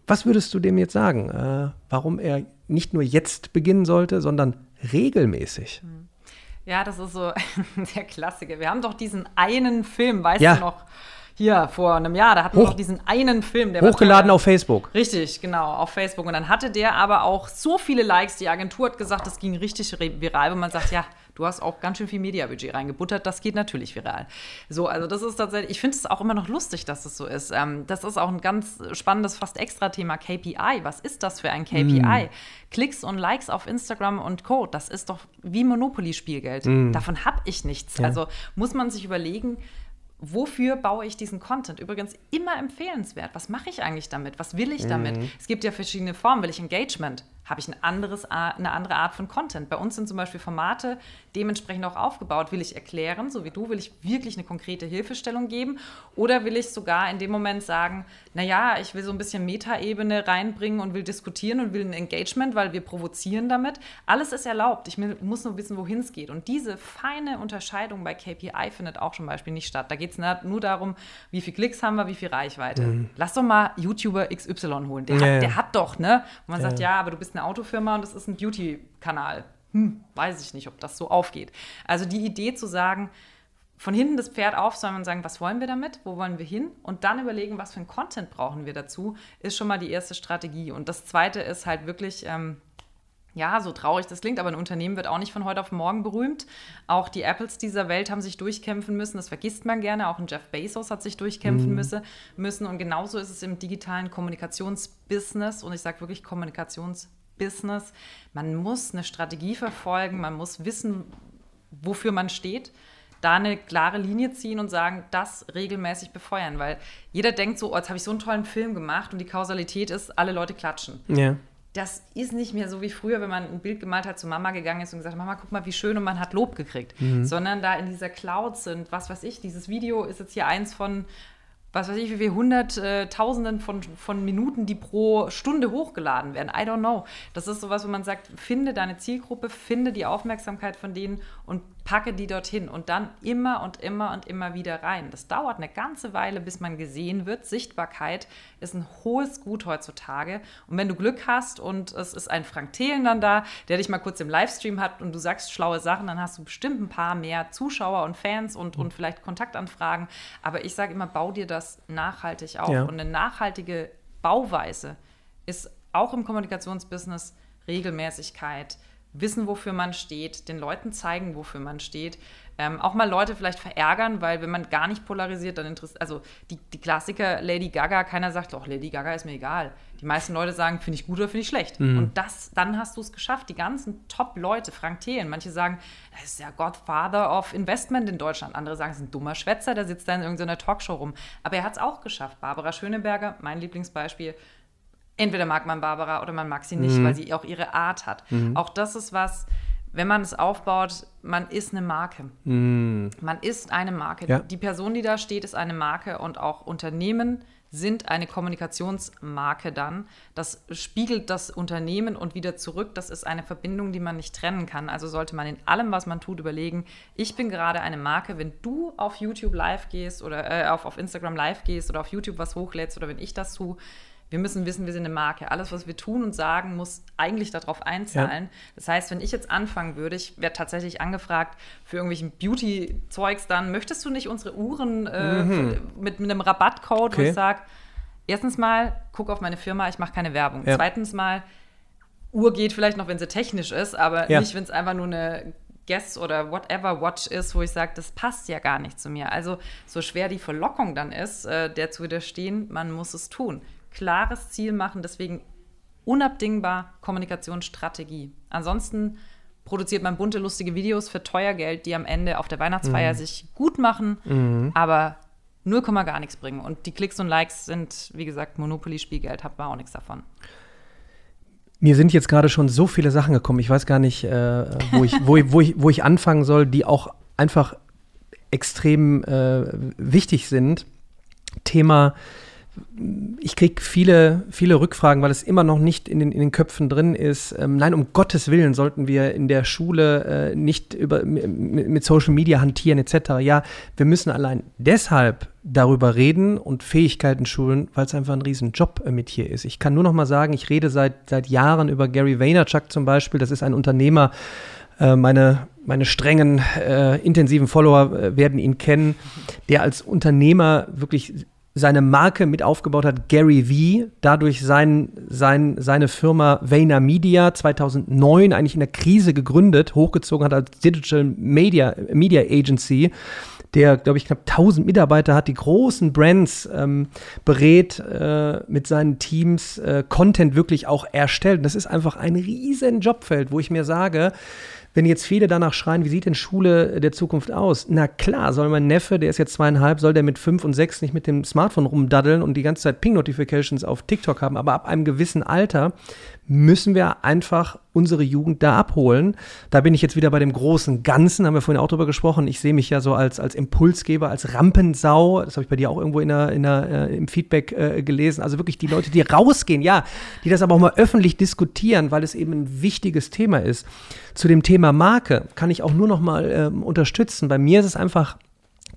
Was würdest du dem jetzt sagen, äh, warum er nicht nur jetzt beginnen sollte, sondern regelmäßig? Hm. Ja, das ist so der Klassiker. Wir haben doch diesen einen Film, weißt ja. du noch? Hier vor einem Jahr, da hatten Hoch, wir noch diesen einen Film, der hochgeladen auf Facebook. Richtig, genau, auf Facebook. Und dann hatte der aber auch so viele Likes. Die Agentur hat gesagt, das ging richtig viral, wo man sagt, ja, du hast auch ganz schön viel Mediabudget reingebuttert, das geht natürlich viral. So, also das ist tatsächlich, ich finde es auch immer noch lustig, dass das so ist. Ähm, das ist auch ein ganz spannendes, fast extra Thema KPI. Was ist das für ein KPI? Mm. Klicks und Likes auf Instagram und Co. Das ist doch wie Monopoly-Spielgeld. Mm. Davon habe ich nichts. Ja. Also muss man sich überlegen, wofür baue ich diesen Content? Übrigens immer empfehlenswert. Was mache ich eigentlich damit? Was will ich damit? Mhm. Es gibt ja verschiedene Formen. Will ich Engagement? Habe ich ein anderes, eine andere Art von Content? Bei uns sind zum Beispiel Formate dementsprechend auch aufgebaut. Will ich erklären, so wie du, will ich wirklich eine konkrete Hilfestellung geben? Oder will ich sogar in dem Moment sagen, naja, ich will so ein bisschen Metaebene reinbringen und will diskutieren und will ein Engagement, weil wir provozieren damit. Alles ist erlaubt. Ich muss nur wissen, wohin es geht. Und diese feine Unterscheidung bei KPI findet auch zum Beispiel nicht statt. Da geht es nur darum, wie viele Klicks haben wir, wie viel Reichweite. Mhm. Lass doch mal YouTuber XY holen. Der, ja, hat, der hat doch, ne? Und man ja. sagt, ja, aber du bist eine Autofirma und das ist ein Beauty-Kanal. Hm, weiß ich nicht, ob das so aufgeht. Also die Idee zu sagen, von hinten das Pferd aufsäumen und sagen, was wollen wir damit, wo wollen wir hin und dann überlegen, was für ein Content brauchen wir dazu, ist schon mal die erste Strategie. Und das zweite ist halt wirklich, ähm, ja, so traurig das klingt, aber ein Unternehmen wird auch nicht von heute auf morgen berühmt. Auch die Apples dieser Welt haben sich durchkämpfen müssen, das vergisst man gerne. Auch ein Jeff Bezos hat sich durchkämpfen mhm. müssen. Und genauso ist es im digitalen Kommunikationsbusiness und ich sage wirklich Kommunikationsbusiness. Man muss eine Strategie verfolgen, man muss wissen, wofür man steht da eine klare Linie ziehen und sagen, das regelmäßig befeuern. Weil jeder denkt so, oh, jetzt habe ich so einen tollen Film gemacht und die Kausalität ist, alle Leute klatschen. Ja. Das ist nicht mehr so wie früher, wenn man ein Bild gemalt hat, zu Mama gegangen ist und gesagt, Mama, guck mal, wie schön und man hat Lob gekriegt. Mhm. Sondern da in dieser Cloud sind, was weiß ich, dieses Video ist jetzt hier eins von was weiß ich, wie viele hunderttausenden äh, von, von Minuten, die pro Stunde hochgeladen werden. I don't know. Das ist sowas, wo man sagt, finde deine Zielgruppe, finde die Aufmerksamkeit von denen und packe die dorthin und dann immer und immer und immer wieder rein. Das dauert eine ganze Weile, bis man gesehen wird. Sichtbarkeit ist ein hohes Gut heutzutage. Und wenn du Glück hast und es ist ein Frank Thelen dann da, der dich mal kurz im Livestream hat und du sagst schlaue Sachen, dann hast du bestimmt ein paar mehr Zuschauer und Fans und, und vielleicht Kontaktanfragen. Aber ich sage immer, bau dir das nachhaltig auf. Ja. Und eine nachhaltige Bauweise ist auch im Kommunikationsbusiness Regelmäßigkeit, wissen, wofür man steht, den Leuten zeigen, wofür man steht. Ähm, auch mal Leute vielleicht verärgern, weil wenn man gar nicht polarisiert, dann interessiert, also die, die Klassiker Lady Gaga, keiner sagt, doch, Lady Gaga ist mir egal. Die meisten Leute sagen, finde ich gut oder finde ich schlecht. Mhm. Und das, dann hast du es geschafft. Die ganzen Top-Leute, Frank Thelen, manche sagen, er ist der Godfather of Investment in Deutschland. Andere sagen, es ist ein dummer Schwätzer, der sitzt da in irgendeiner Talkshow rum. Aber er hat es auch geschafft. Barbara Schöneberger, mein Lieblingsbeispiel, entweder mag man Barbara oder man mag sie nicht, mhm. weil sie auch ihre Art hat. Mhm. Auch das ist was, wenn man es aufbaut, man ist eine Marke. Mhm. Man ist eine Marke. Ja. Die Person, die da steht, ist eine Marke und auch Unternehmen sind eine Kommunikationsmarke dann. Das spiegelt das Unternehmen und wieder zurück. Das ist eine Verbindung, die man nicht trennen kann. Also sollte man in allem, was man tut, überlegen, ich bin gerade eine Marke. Wenn du auf YouTube live gehst oder äh, auf, auf Instagram live gehst oder auf YouTube was hochlädst oder wenn ich das tue, wir müssen wissen, wir sind eine Marke. Alles, was wir tun und sagen, muss eigentlich darauf einzahlen. Ja. Das heißt, wenn ich jetzt anfangen würde, ich werde tatsächlich angefragt für irgendwelchen Beauty-Zeugs, dann möchtest du nicht unsere Uhren äh, mhm. mit, mit, einem Rabattcode, okay. wo ich sage, erstens mal, guck auf meine Firma, ich mache keine Werbung. Ja. Zweitens mal, Uhr geht vielleicht noch, wenn sie technisch ist, aber ja. nicht, wenn es einfach nur eine Guess oder whatever Watch ist, wo ich sage, das passt ja gar nicht zu mir. Also so schwer die Verlockung dann ist, äh, der zu widerstehen, man muss es tun klares Ziel machen, deswegen unabdingbar Kommunikationsstrategie. Ansonsten produziert man bunte, lustige Videos für teuer Geld, die am Ende auf der Weihnachtsfeier mhm. sich gut machen, mhm. aber 0, gar nichts bringen. Und die Klicks und Likes sind, wie gesagt, Monopoly-Spielgeld, hat man auch nichts davon. Mir sind jetzt gerade schon so viele Sachen gekommen. Ich weiß gar nicht, äh, wo, ich, wo, wo, ich, wo ich anfangen soll, die auch einfach extrem äh, wichtig sind. Thema ich kriege viele, viele Rückfragen, weil es immer noch nicht in den, in den Köpfen drin ist. Ähm, nein, um Gottes Willen sollten wir in der Schule äh, nicht über, mit, Social Media hantieren etc. Ja, wir müssen allein deshalb darüber reden und Fähigkeiten schulen, weil es einfach ein Riesenjob äh, mit hier ist. Ich kann nur noch mal sagen, ich rede seit, seit Jahren über Gary Vaynerchuk zum Beispiel. Das ist ein Unternehmer, äh, meine, meine strengen, äh, intensiven Follower äh, werden ihn kennen, der als Unternehmer wirklich seine Marke mit aufgebaut hat, Gary V, dadurch sein, sein, seine Firma Vayner Media 2009 eigentlich in der Krise gegründet, hochgezogen hat als Digital Media, Media Agency, der, glaube ich, knapp 1000 Mitarbeiter hat, die großen Brands ähm, berät, äh, mit seinen Teams äh, Content wirklich auch erstellt. Das ist einfach ein riesen Jobfeld, wo ich mir sage, wenn jetzt viele danach schreien, wie sieht denn Schule der Zukunft aus? Na klar, soll mein Neffe, der ist jetzt zweieinhalb, soll der mit fünf und sechs nicht mit dem Smartphone rumdaddeln und die ganze Zeit Ping-Notifications auf TikTok haben, aber ab einem gewissen Alter müssen wir einfach unsere Jugend da abholen. Da bin ich jetzt wieder bei dem großen Ganzen, haben wir vorhin auch drüber gesprochen. Ich sehe mich ja so als, als Impulsgeber, als Rampensau. Das habe ich bei dir auch irgendwo in der, in der, äh, im Feedback äh, gelesen. Also wirklich die Leute, die rausgehen, ja, die das aber auch mal öffentlich diskutieren, weil es eben ein wichtiges Thema ist. Zu dem Thema Marke kann ich auch nur noch mal äh, unterstützen. Bei mir ist es einfach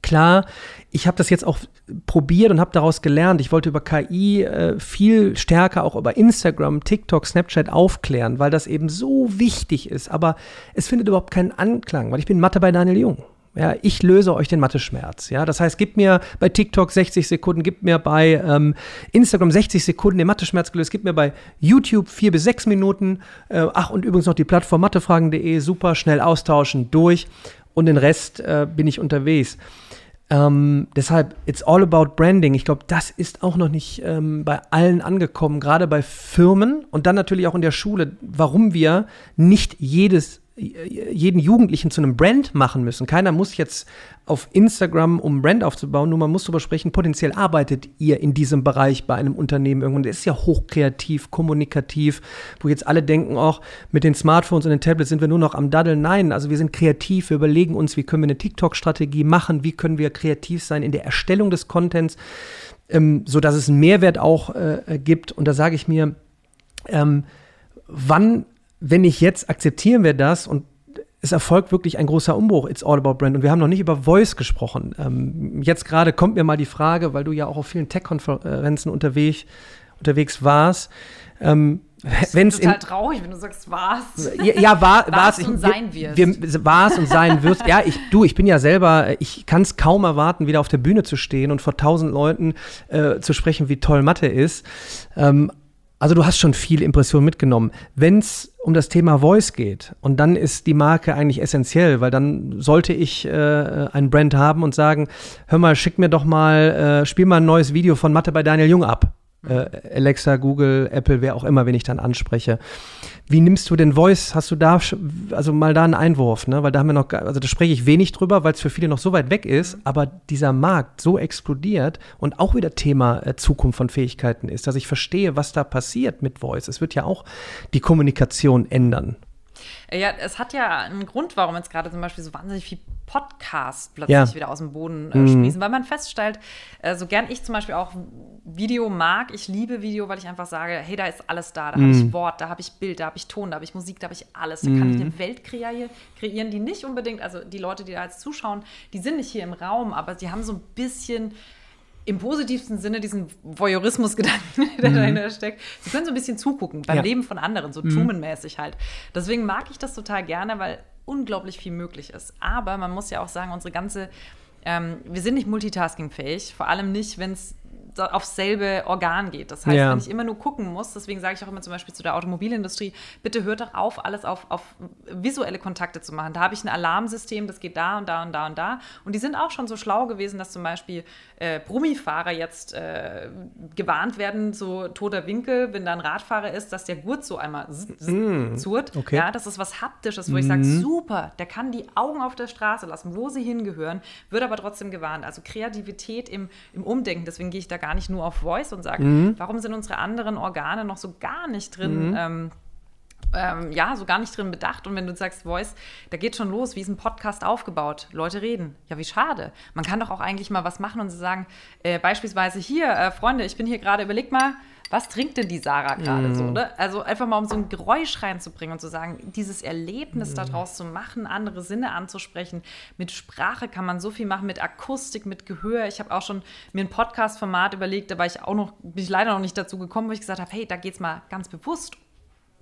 klar, ich habe das jetzt auch probiert und habe daraus gelernt. Ich wollte über KI äh, viel stärker auch über Instagram, TikTok, Snapchat aufklären, weil das eben so wichtig ist. Aber es findet überhaupt keinen Anklang, weil ich bin Mathe bei Daniel Jung. Ja, ich löse euch den Mathe-Schmerz. Ja, das heißt, gib mir bei TikTok 60 Sekunden, gib mir bei ähm, Instagram 60 Sekunden den Mathe-Schmerz gelöst, gib mir bei YouTube vier bis sechs Minuten. Äh, ach, und übrigens noch die Plattform mathefragen.de, super, schnell austauschen, durch. Und den Rest äh, bin ich unterwegs. Ähm, deshalb, it's all about branding. Ich glaube, das ist auch noch nicht ähm, bei allen angekommen, gerade bei Firmen und dann natürlich auch in der Schule, warum wir nicht jedes jeden Jugendlichen zu einem Brand machen müssen. Keiner muss jetzt auf Instagram, um Brand aufzubauen, nur man muss darüber sprechen, potenziell arbeitet ihr in diesem Bereich bei einem Unternehmen irgendwann. Das ist ja hochkreativ, kommunikativ, wo jetzt alle denken, auch mit den Smartphones und den Tablets sind wir nur noch am Daddeln. Nein, also wir sind kreativ, wir überlegen uns, wie können wir eine TikTok-Strategie machen, wie können wir kreativ sein in der Erstellung des Contents, ähm, sodass es einen Mehrwert auch äh, gibt. Und da sage ich mir, ähm, wann wenn nicht jetzt, akzeptieren wir das und es erfolgt wirklich ein großer Umbruch. It's all about brand. Und wir haben noch nicht über Voice gesprochen. Ähm, jetzt gerade kommt mir mal die Frage, weil du ja auch auf vielen Tech-Konferenzen unterwegs, unterwegs warst. Ähm, wenn es total traurig, wenn du sagst, war's. Ja, ja war, war's, und sein wird. Wir, war's und sein wirst. ja, ich, du, ich bin ja selber, ich kann es kaum erwarten, wieder auf der Bühne zu stehen und vor tausend Leuten äh, zu sprechen, wie toll Mathe ist. Ähm, also du hast schon viel Impression mitgenommen. Wenn es um das Thema Voice geht, und dann ist die Marke eigentlich essentiell, weil dann sollte ich äh, ein Brand haben und sagen, hör mal, schick mir doch mal, äh, spiel mal ein neues Video von Mathe bei Daniel Jung ab äh, Alexa, Google, Apple, wer auch immer, wenn ich dann anspreche. Wie nimmst du den Voice? Hast du da, also mal da einen Einwurf, ne? Weil da haben wir noch, also da spreche ich wenig drüber, weil es für viele noch so weit weg ist, aber dieser Markt so explodiert und auch wieder Thema äh, Zukunft von Fähigkeiten ist, dass ich verstehe, was da passiert mit Voice. Es wird ja auch die Kommunikation ändern. Ja, es hat ja einen Grund, warum jetzt gerade zum Beispiel so wahnsinnig viel Podcast plötzlich ja. wieder aus dem Boden äh, mhm. sprießen, weil man feststellt, äh, so gern ich zum Beispiel auch Video mag, ich liebe Video, weil ich einfach sage, hey, da ist alles da, da mhm. habe ich Wort, da habe ich Bild, da habe ich Ton, da habe ich Musik, da habe ich alles, da mhm. kann ich eine Welt kreieren, kreieren, die nicht unbedingt, also die Leute, die da jetzt zuschauen, die sind nicht hier im Raum, aber die haben so ein bisschen im positivsten Sinne diesen Voyeurismus-Gedanken, der mhm. dahinter steckt. Sie können so ein bisschen zugucken beim ja. Leben von anderen, so mhm. Truman-mäßig halt. Deswegen mag ich das total gerne, weil unglaublich viel möglich ist. Aber man muss ja auch sagen, unsere ganze, ähm, wir sind nicht multitaskingfähig, vor allem nicht, wenn es aufs selbe Organ geht. Das heißt, ja. wenn ich immer nur gucken muss, deswegen sage ich auch immer zum Beispiel zu der Automobilindustrie, bitte hört doch auf, alles auf, auf visuelle Kontakte zu machen. Da habe ich ein Alarmsystem, das geht da und da und da und da. Und die sind auch schon so schlau gewesen, dass zum Beispiel äh, Brummifahrer jetzt äh, gewarnt werden, so toter Winkel, wenn da ein Radfahrer ist, dass der Gurt so einmal mm. zurt. Okay. Ja, das ist was Haptisches, wo mm. ich sage, mhm. super, der kann die Augen auf der Straße lassen, wo sie hingehören, wird aber trotzdem gewarnt. Also Kreativität im, im Umdenken, deswegen gehe ich da gar nicht nur auf Voice und sage, mhm. warum sind unsere anderen Organe noch so gar nicht drin? Mhm. Ähm, ähm, ja, so gar nicht drin bedacht. Und wenn du sagst Voice, da geht schon los, wie ist ein Podcast aufgebaut? Leute reden. Ja, wie schade. Man kann doch auch eigentlich mal was machen und sagen, äh, beispielsweise hier, äh, Freunde, ich bin hier gerade, überleg mal, was trinkt denn die Sarah gerade mm. so? Ne? Also einfach mal um so ein Geräusch reinzubringen und zu sagen, dieses Erlebnis mm. daraus zu machen, andere Sinne anzusprechen. Mit Sprache kann man so viel machen, mit Akustik, mit Gehör. Ich habe auch schon mir ein Podcast-Format überlegt, da war ich auch noch, bin ich leider noch nicht dazu gekommen, wo ich gesagt habe, hey, da geht es mal ganz bewusst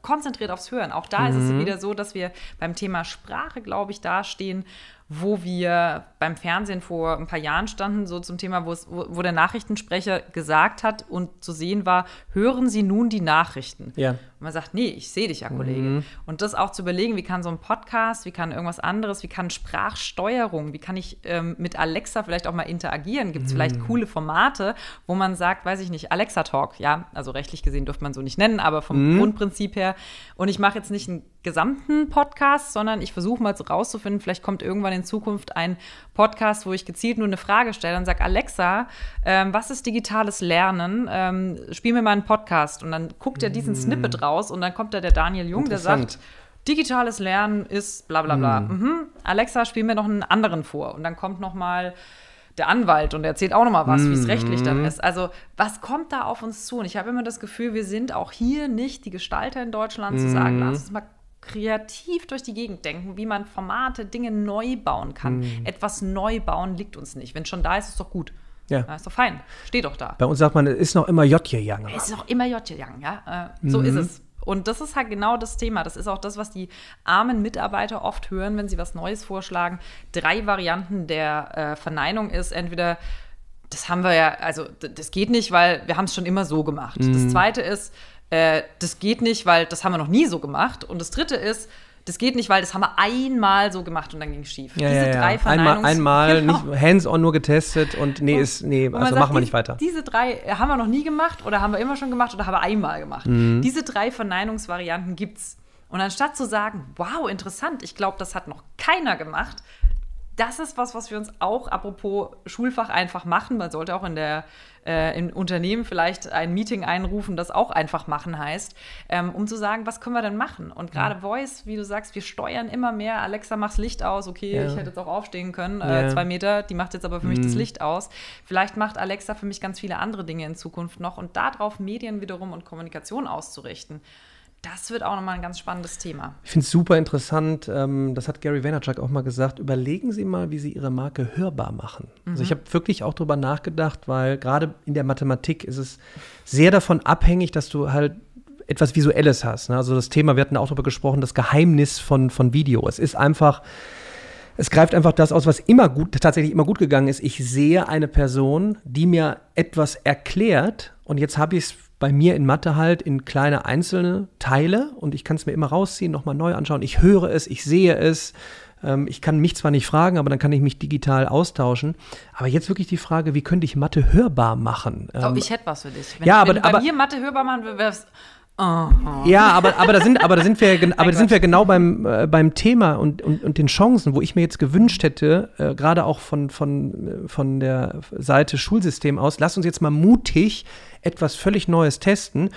konzentriert aufs Hören. Auch da mhm. ist es mhm. wieder so, dass wir beim Thema Sprache, glaube ich, dastehen, wo wir beim Fernsehen vor ein paar Jahren standen, so zum Thema, wo, es, wo, wo der Nachrichtensprecher gesagt hat und zu sehen war, hören Sie nun die Nachrichten. Ja. Und man sagt, nee, ich sehe dich ja, Kollege. Mhm. Und das auch zu überlegen, wie kann so ein Podcast, wie kann irgendwas anderes, wie kann Sprachsteuerung, wie kann ich ähm, mit Alexa vielleicht auch mal interagieren? Gibt es mhm. vielleicht coole Formate, wo man sagt, weiß ich nicht, Alexa Talk, ja, also rechtlich gesehen dürfte man so nicht nennen, aber vom mhm. Grundprinzip her. Und ich mache jetzt nicht einen gesamten Podcast, sondern ich versuche mal rauszufinden, vielleicht kommt irgendwann in Zukunft ein Podcast, wo ich gezielt nur eine Frage stelle und sage, Alexa, ähm, was ist digitales Lernen? Ähm, spiel mir mal einen Podcast. Und dann guckt er diesen mm. Snippet raus und dann kommt da der Daniel Jung, der sagt, digitales Lernen ist bla bla bla. Mm. Mhm. Alexa, spiel mir noch einen anderen vor. Und dann kommt noch mal der Anwalt und erzählt auch noch mal was, mm. wie es rechtlich dann ist. Also was kommt da auf uns zu? Und ich habe immer das Gefühl, wir sind auch hier nicht die Gestalter in Deutschland, zu sagen, mm. lass uns mal kreativ durch die Gegend denken, wie man Formate, Dinge neu bauen kann. Mhm. Etwas neu bauen liegt uns nicht. Wenn es schon da ist, ist es doch gut. Ja. ja. Ist doch fein. Steht doch da. Bei uns sagt man, es ist noch immer Jotje Young. Es ist noch immer Jotje Young, ja. Äh, so mhm. ist es. Und das ist halt genau das Thema. Das ist auch das, was die armen Mitarbeiter oft hören, wenn sie was Neues vorschlagen. Drei Varianten der äh, Verneinung ist entweder das haben wir ja, also das geht nicht, weil wir haben es schon immer so gemacht. Mhm. Das zweite ist, äh, das geht nicht, weil das haben wir noch nie so gemacht. Und das dritte ist, das geht nicht, weil das haben wir einmal so gemacht und dann ging es schief. Ja, diese ja, ja. drei Einmal, einmal genau. nicht hands-on nur getestet und nee, ist, nee, also sagt, machen wir nicht weiter. Diese drei haben wir noch nie gemacht oder haben wir immer schon gemacht oder haben wir einmal gemacht. Mhm. Diese drei Verneinungsvarianten gibt es. Und anstatt zu sagen, wow, interessant, ich glaube, das hat noch keiner gemacht, das ist was, was wir uns auch, apropos Schulfach, einfach machen. Man sollte auch in der äh, im Unternehmen vielleicht ein Meeting einrufen, das auch einfach machen heißt, ähm, um zu sagen, was können wir denn machen? Und gerade ja. Voice, wie du sagst, wir steuern immer mehr. Alexa, mach's Licht aus. Okay, ja. ich hätte jetzt auch aufstehen können, äh, ja. zwei Meter. Die macht jetzt aber für mich das mhm. Licht aus. Vielleicht macht Alexa für mich ganz viele andere Dinge in Zukunft noch und darauf Medien wiederum und Kommunikation auszurichten. Das wird auch nochmal ein ganz spannendes Thema. Ich finde es super interessant. Ähm, das hat Gary Vaynerchuk auch mal gesagt. Überlegen Sie mal, wie Sie Ihre Marke hörbar machen. Mhm. Also ich habe wirklich auch darüber nachgedacht, weil gerade in der Mathematik ist es sehr davon abhängig, dass du halt etwas Visuelles hast. Ne? Also das Thema, wir hatten auch darüber gesprochen, das Geheimnis von, von Video. Es ist einfach, es greift einfach das aus, was immer gut, tatsächlich immer gut gegangen ist. Ich sehe eine Person, die mir etwas erklärt und jetzt habe ich es bei mir in Mathe halt in kleine einzelne Teile und ich kann es mir immer rausziehen, nochmal neu anschauen. Ich höre es, ich sehe es. Ähm, ich kann mich zwar nicht fragen, aber dann kann ich mich digital austauschen. Aber jetzt wirklich die Frage, wie könnte ich Mathe hörbar machen? Oh, ähm, ich hätte was für dich. Wenn, ja, aber, wenn du bei aber, mir Mathe hörbar machen würdest, Oh. Ja, aber, aber, da sind, aber da sind wir, aber da sind wir genau beim, äh, beim Thema und, und, und den Chancen, wo ich mir jetzt gewünscht hätte, äh, gerade auch von, von, von der Seite Schulsystem aus, lass uns jetzt mal mutig etwas völlig Neues testen.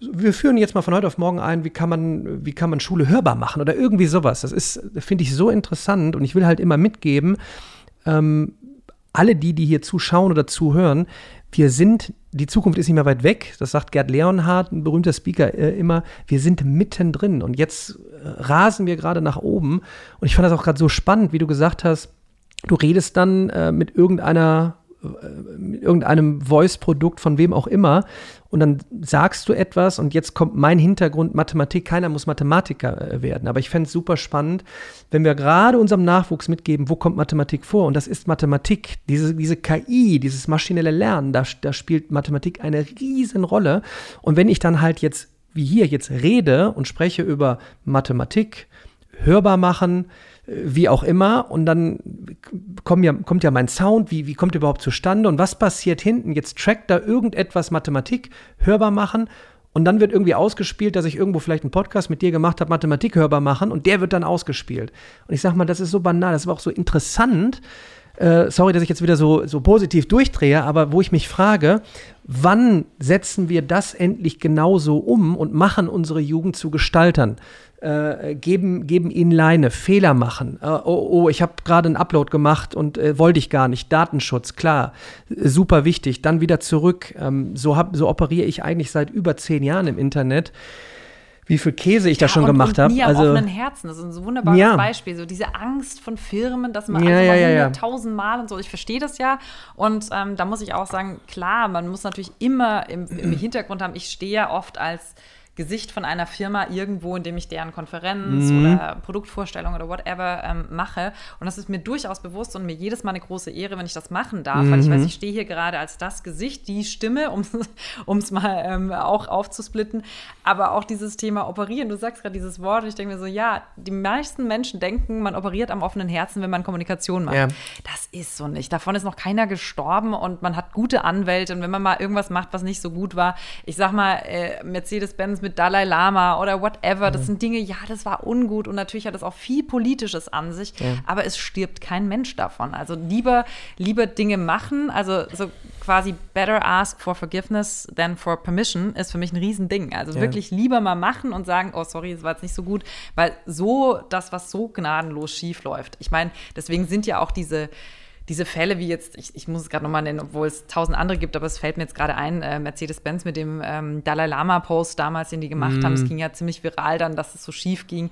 Wir führen jetzt mal von heute auf morgen ein, wie kann man, wie kann man Schule hörbar machen oder irgendwie sowas. Das ist, finde ich, so interessant und ich will halt immer mitgeben, ähm, alle die, die hier zuschauen oder zuhören, wir sind, die Zukunft ist nicht mehr weit weg. Das sagt Gerd Leonhardt, ein berühmter Speaker, äh, immer. Wir sind mittendrin und jetzt äh, rasen wir gerade nach oben. Und ich fand das auch gerade so spannend, wie du gesagt hast. Du redest dann äh, mit irgendeiner mit irgendeinem Voice-Produkt von wem auch immer und dann sagst du etwas und jetzt kommt mein Hintergrund Mathematik. Keiner muss Mathematiker äh, werden, aber ich fände es super spannend, wenn wir gerade unserem Nachwuchs mitgeben, wo kommt Mathematik vor? Und das ist Mathematik, diese, diese KI, dieses maschinelle Lernen, da, da spielt Mathematik eine Riesenrolle. Und wenn ich dann halt jetzt, wie hier, jetzt rede und spreche über Mathematik, hörbar machen, wie auch immer. Und dann kommt ja, kommt ja mein Sound, wie, wie kommt überhaupt zustande und was passiert hinten? Jetzt trackt da irgendetwas Mathematik hörbar machen und dann wird irgendwie ausgespielt, dass ich irgendwo vielleicht einen Podcast mit dir gemacht habe, Mathematik hörbar machen und der wird dann ausgespielt. Und ich sag mal, das ist so banal, das aber auch so interessant. Äh, sorry, dass ich jetzt wieder so, so positiv durchdrehe, aber wo ich mich frage, wann setzen wir das endlich genauso um und machen unsere Jugend zu Gestaltern? Äh, geben, geben ihnen Leine, Fehler machen. Äh, oh, oh, ich habe gerade einen Upload gemacht und äh, wollte ich gar nicht. Datenschutz, klar, super wichtig. Dann wieder zurück. Ähm, so, hab, so operiere ich eigentlich seit über zehn Jahren im Internet. Wie viel Käse ich ja, da schon und, gemacht habe. Also offenen Herzen, das ist ein wunderbares ja. Beispiel. So diese Angst von Firmen, dass man ja, ja, ja, tausendmal und so. Ich verstehe das ja. Und ähm, da muss ich auch sagen, klar, man muss natürlich immer im, im Hintergrund haben. Ich stehe ja oft als Gesicht von einer Firma irgendwo, indem ich deren Konferenz mhm. oder Produktvorstellung oder whatever ähm, mache. Und das ist mir durchaus bewusst und mir jedes Mal eine große Ehre, wenn ich das machen darf, mhm. weil ich weiß, ich stehe hier gerade als das Gesicht, die Stimme, um es mal ähm, auch aufzusplitten. Aber auch dieses Thema operieren, du sagst gerade dieses Wort, und ich denke mir so, ja, die meisten Menschen denken, man operiert am offenen Herzen, wenn man Kommunikation macht. Ja. Das ist so nicht. Davon ist noch keiner gestorben und man hat gute Anwälte und wenn man mal irgendwas macht, was nicht so gut war, ich sag mal, äh, Mercedes-Benz mit Dalai Lama oder whatever. Das sind Dinge, ja, das war ungut und natürlich hat das auch viel Politisches an sich, ja. aber es stirbt kein Mensch davon. Also lieber, lieber Dinge machen, also so quasi better ask for forgiveness than for permission ist für mich ein Riesending. Also ja. wirklich lieber mal machen und sagen, oh sorry, es war jetzt nicht so gut, weil so das, was so gnadenlos schief läuft. Ich meine, deswegen sind ja auch diese diese Fälle wie jetzt, ich, ich muss es gerade nochmal nennen, obwohl es tausend andere gibt, aber es fällt mir jetzt gerade ein, äh, Mercedes-Benz mit dem ähm, Dalai Lama-Post damals, den die gemacht mm. haben, es mhm. ging ja ziemlich viral dann, dass es so schief ging.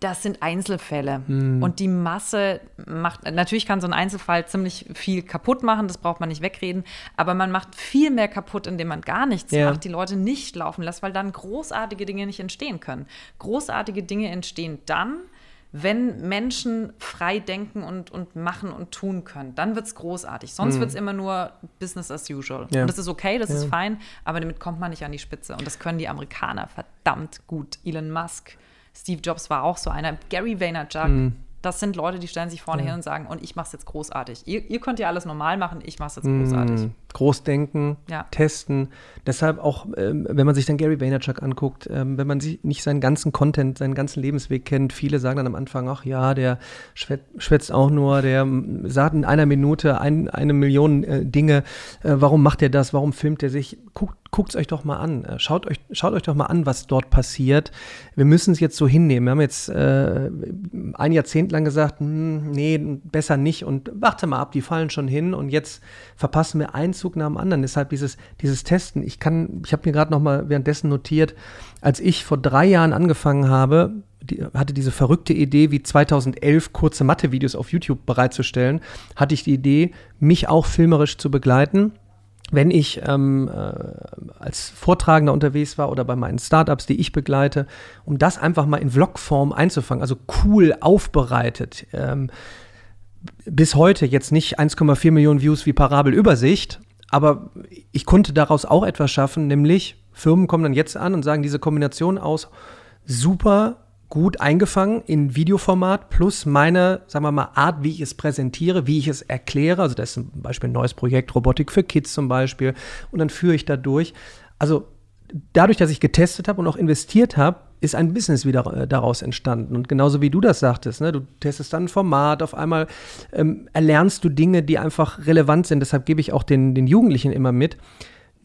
Das sind Einzelfälle. Mm. Und die Masse macht, natürlich kann so ein Einzelfall ziemlich viel kaputt machen, das braucht man nicht wegreden, aber man macht viel mehr kaputt, indem man gar nichts ja. macht, die Leute nicht laufen lässt, weil dann großartige Dinge nicht entstehen können. Großartige Dinge entstehen dann, wenn Menschen frei denken und, und machen und tun können, dann wird es großartig. Sonst mhm. wird es immer nur Business as usual. Ja. Und das ist okay, das ja. ist fein, aber damit kommt man nicht an die Spitze. Und das können die Amerikaner verdammt gut. Elon Musk, Steve Jobs war auch so einer, Gary Vaynerchuk. Mhm das sind Leute, die stellen sich vorne ja. hin und sagen, und ich mache es jetzt großartig. Ihr, ihr, könnt ja alles normal machen, ich mache es jetzt großartig. Mm, Großdenken, ja. testen. Deshalb auch, ähm, wenn man sich dann Gary Vaynerchuk anguckt, ähm, wenn man sich nicht seinen ganzen Content, seinen ganzen Lebensweg kennt, viele sagen dann am Anfang, ach ja, der schwätzt auch nur, der sagt in einer Minute ein, eine Million äh, Dinge. Äh, warum macht er das? Warum filmt er sich? Guckt guckt es euch doch mal an. Äh, schaut euch, schaut euch doch mal an, was dort passiert. Wir müssen es jetzt so hinnehmen. Wir haben jetzt äh, ein Jahrzehnt lang gesagt, hm, nee, besser nicht und warte mal ab, die fallen schon hin und jetzt verpassen wir einen Zug nach dem anderen. Deshalb dieses, dieses Testen. Ich kann, ich habe mir gerade noch mal währenddessen notiert, als ich vor drei Jahren angefangen habe, die, hatte diese verrückte Idee, wie 2011 kurze Mathe-Videos auf YouTube bereitzustellen, hatte ich die Idee, mich auch filmerisch zu begleiten wenn ich ähm, äh, als Vortragender unterwegs war oder bei meinen Startups, die ich begleite, um das einfach mal in Vlogform einzufangen, also cool aufbereitet. Ähm, bis heute jetzt nicht 1,4 Millionen Views wie Parabelübersicht, aber ich konnte daraus auch etwas schaffen, nämlich Firmen kommen dann jetzt an und sagen, diese Kombination aus super gut eingefangen in Videoformat plus meine, sagen wir mal, Art, wie ich es präsentiere, wie ich es erkläre. Also das ist zum Beispiel ein neues Projekt, Robotik für Kids zum Beispiel. Und dann führe ich da durch. Also dadurch, dass ich getestet habe und auch investiert habe, ist ein Business wieder äh, daraus entstanden. Und genauso wie du das sagtest, ne, du testest dann ein Format, auf einmal ähm, erlernst du Dinge, die einfach relevant sind. Deshalb gebe ich auch den, den Jugendlichen immer mit.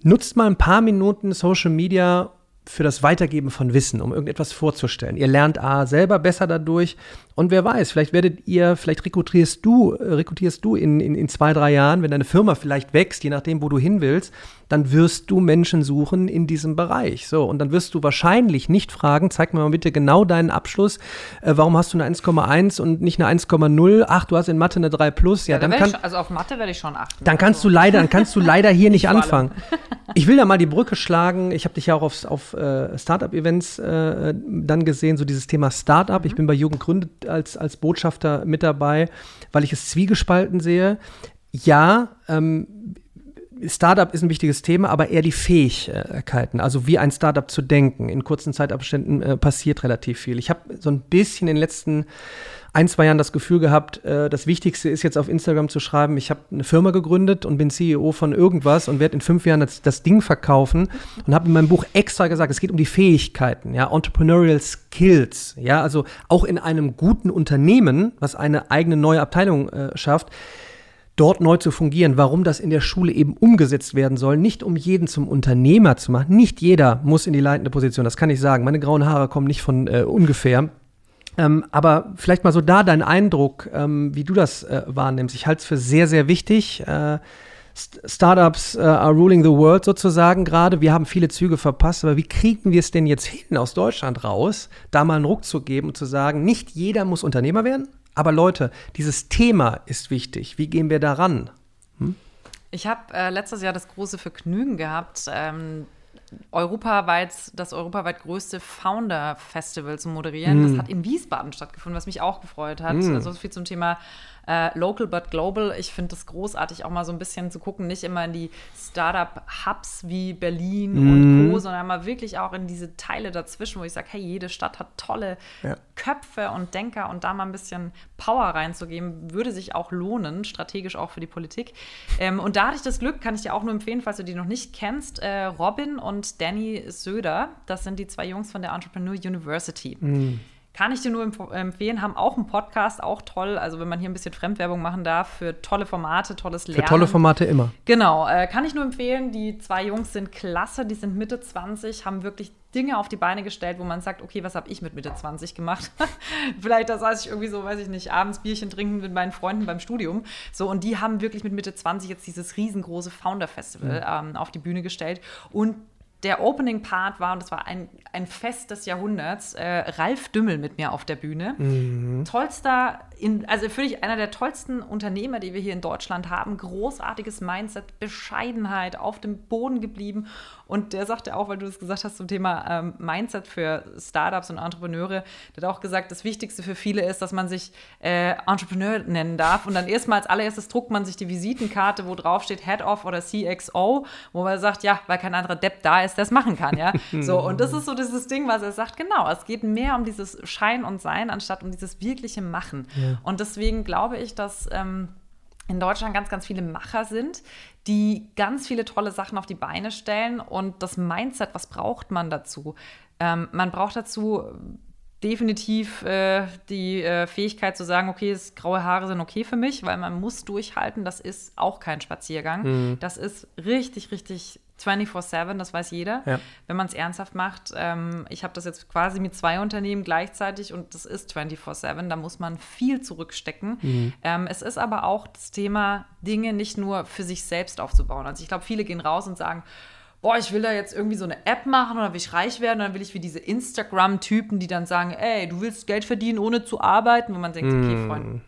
Nutzt mal ein paar Minuten Social Media, für das Weitergeben von Wissen, um irgendetwas vorzustellen. Ihr lernt A selber besser dadurch und wer weiß, vielleicht werdet ihr, vielleicht rekrutierst du, rekrutierst du in, in, in zwei, drei Jahren, wenn deine Firma vielleicht wächst, je nachdem, wo du hin willst, dann wirst du Menschen suchen in diesem Bereich. So, und dann wirst du wahrscheinlich nicht fragen, zeig mir mal bitte genau deinen Abschluss, äh, warum hast du eine 1,1 und nicht eine 1,0? Ach, du hast in Mathe eine 3 plus. Ja, ja dann kann, schon, also auf Mathe werde ich schon achten. Dann kannst also. du leider, dann kannst du leider hier nicht anfangen. Ich will da mal die Brücke schlagen. Ich habe dich ja auch auf, auf äh, Startup-Events äh, dann gesehen, so dieses Thema Startup. Mhm. Ich bin bei Jugend gründet als, als Botschafter mit dabei, weil ich es zwiegespalten sehe. Ja, ähm, Startup ist ein wichtiges Thema, aber eher die Fähigkeiten, also wie ein Startup zu denken. In kurzen Zeitabständen äh, passiert relativ viel. Ich habe so ein bisschen in den letzten ein, zwei Jahren das Gefühl gehabt, äh, das Wichtigste ist jetzt auf Instagram zu schreiben, ich habe eine Firma gegründet und bin CEO von irgendwas und werde in fünf Jahren das, das Ding verkaufen und habe in meinem Buch extra gesagt, es geht um die Fähigkeiten, ja, Entrepreneurial Skills, ja, also auch in einem guten Unternehmen, was eine eigene neue Abteilung äh, schafft, dort neu zu fungieren, warum das in der Schule eben umgesetzt werden soll, nicht um jeden zum Unternehmer zu machen. Nicht jeder muss in die leitende Position, das kann ich sagen. Meine grauen Haare kommen nicht von äh, ungefähr. Ähm, aber vielleicht mal so da dein Eindruck, ähm, wie du das äh, wahrnimmst. Ich halte es für sehr, sehr wichtig. Äh, Startups uh, are ruling the world sozusagen gerade. Wir haben viele Züge verpasst, aber wie kriegen wir es denn jetzt hin aus Deutschland raus, da mal einen Ruck zu geben und zu sagen, nicht jeder muss Unternehmer werden, aber Leute, dieses Thema ist wichtig. Wie gehen wir daran? Hm? Ich habe äh, letztes Jahr das große Vergnügen gehabt, ähm, europaweit, das europaweit größte Founder-Festival zu moderieren. Mm. Das hat in Wiesbaden stattgefunden, was mich auch gefreut hat. Mm. Also so viel zum Thema äh, Local but Global. Ich finde es großartig, auch mal so ein bisschen zu gucken, nicht immer in die Startup-Hubs wie Berlin mm. und Co., sondern mal wirklich auch in diese Teile dazwischen, wo ich sage, hey, jede Stadt hat tolle ja. Köpfe und Denker und da mal ein bisschen Power reinzugeben, würde sich auch lohnen, strategisch auch für die Politik. Ähm, und da hatte ich das Glück, kann ich dir auch nur empfehlen, falls du die noch nicht kennst, äh, Robin und Danny Söder, das sind die zwei Jungs von der Entrepreneur University. Mm. Kann ich dir nur empfehlen, haben auch einen Podcast, auch toll. Also wenn man hier ein bisschen Fremdwerbung machen darf, für tolle Formate, tolles Lernen. Für tolle Formate immer. Genau, äh, kann ich nur empfehlen. Die zwei Jungs sind klasse, die sind Mitte 20, haben wirklich Dinge auf die Beine gestellt, wo man sagt, okay, was habe ich mit Mitte 20 gemacht? Vielleicht da saß ich irgendwie so, weiß ich nicht, abends Bierchen trinken mit meinen Freunden beim Studium. So, und die haben wirklich mit Mitte 20 jetzt dieses riesengroße Founder-Festival mhm. ähm, auf die Bühne gestellt. Und der Opening-Part war, und das war ein, ein Fest des Jahrhunderts, äh, Ralf Dümmel mit mir auf der Bühne. Mhm. Tollster, in, also für dich einer der tollsten Unternehmer, die wir hier in Deutschland haben. Großartiges Mindset, Bescheidenheit, auf dem Boden geblieben. Und der sagte auch, weil du das gesagt hast zum Thema ähm, Mindset für Startups und Entrepreneure, der hat auch gesagt, das Wichtigste für viele ist, dass man sich äh, Entrepreneur nennen darf. Und dann erstmal als allererstes druckt man sich die Visitenkarte, wo drauf steht Head of oder CXO, wo man sagt, ja, weil kein anderer Depp da ist, der es machen kann, ja. So, und das ist so dieses Ding, was er sagt, genau, es geht mehr um dieses Schein und Sein, anstatt um dieses wirkliche Machen. Ja. Und deswegen glaube ich, dass ähm, in Deutschland ganz, ganz viele Macher sind, die ganz viele tolle Sachen auf die Beine stellen. Und das Mindset, was braucht man dazu? Ähm, man braucht dazu definitiv äh, die äh, Fähigkeit zu sagen, okay, es, graue Haare sind okay für mich, weil man muss durchhalten. Das ist auch kein Spaziergang. Mhm. Das ist richtig, richtig 24-7, das weiß jeder, ja. wenn man es ernsthaft macht. Ähm, ich habe das jetzt quasi mit zwei Unternehmen gleichzeitig und das ist 24-7, da muss man viel zurückstecken. Mhm. Ähm, es ist aber auch das Thema, Dinge nicht nur für sich selbst aufzubauen. Also ich glaube, viele gehen raus und sagen, boah, ich will da jetzt irgendwie so eine App machen oder will ich reich werden, dann will ich wie diese Instagram-Typen, die dann sagen, ey, du willst Geld verdienen, ohne zu arbeiten, wo man denkt, okay, mhm.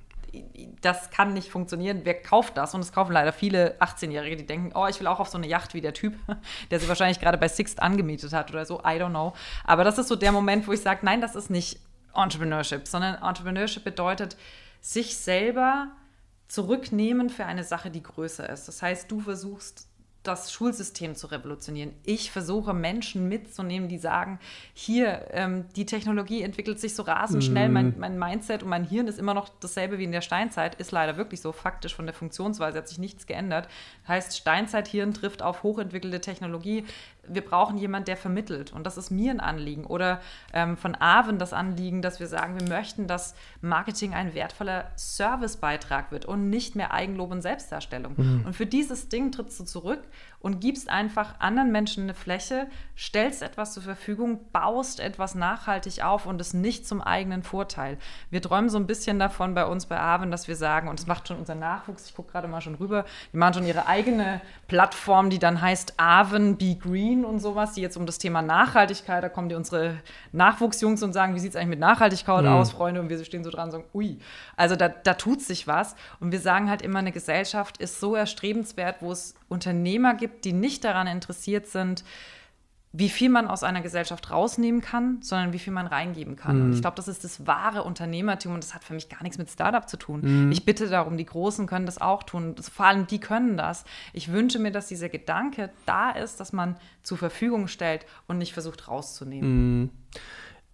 Das kann nicht funktionieren. Wer kauft das? Und es kaufen leider viele 18-Jährige, die denken, oh, ich will auch auf so eine Yacht wie der Typ, der sie wahrscheinlich gerade bei Sixt angemietet hat oder so. I don't know. Aber das ist so der Moment, wo ich sage, nein, das ist nicht Entrepreneurship, sondern Entrepreneurship bedeutet, sich selber zurücknehmen für eine Sache, die größer ist. Das heißt, du versuchst das Schulsystem zu revolutionieren. Ich versuche Menschen mitzunehmen, die sagen, hier, ähm, die Technologie entwickelt sich so rasend schnell, mein, mhm. mein, Mindset und mein Hirn ist immer noch dasselbe wie in der Steinzeit, ist leider wirklich so faktisch von der Funktionsweise, hat sich nichts geändert. Heißt, Steinzeithirn trifft auf hochentwickelte Technologie, wir brauchen jemanden, der vermittelt. Und das ist mir ein Anliegen. Oder ähm, von Aven das Anliegen, dass wir sagen, wir möchten, dass Marketing ein wertvoller Servicebeitrag wird und nicht mehr Eigenlob und Selbstdarstellung. Mhm. Und für dieses Ding trittst du zurück und gibst einfach anderen Menschen eine Fläche, stellst etwas zur Verfügung, baust etwas nachhaltig auf und es nicht zum eigenen Vorteil. Wir träumen so ein bisschen davon bei uns bei Aven, dass wir sagen, und das macht schon unser Nachwuchs, ich gucke gerade mal schon rüber, die machen schon ihre eigene Plattform, die dann heißt Aven Be Green und sowas, die jetzt um das Thema Nachhaltigkeit, da kommen die unsere Nachwuchsjungs und sagen, wie sieht es eigentlich mit Nachhaltigkeit mhm. aus, Freunde? Und wir stehen so dran und sagen, ui, also da, da tut sich was. Und wir sagen halt immer, eine Gesellschaft ist so erstrebenswert, wo es Unternehmer gibt, die nicht daran interessiert sind, wie viel man aus einer Gesellschaft rausnehmen kann, sondern wie viel man reingeben kann. Mm. Und ich mhm. glaube, das ist das wahre Unternehmertum und das hat für mich gar nichts mit Startup zu tun. Mm. Ich bitte darum, die Großen können das auch tun. Das, vor allem die können das. Ich wünsche mir, dass dieser Gedanke da ist, dass man zur Verfügung stellt und nicht versucht rauszunehmen. Mm.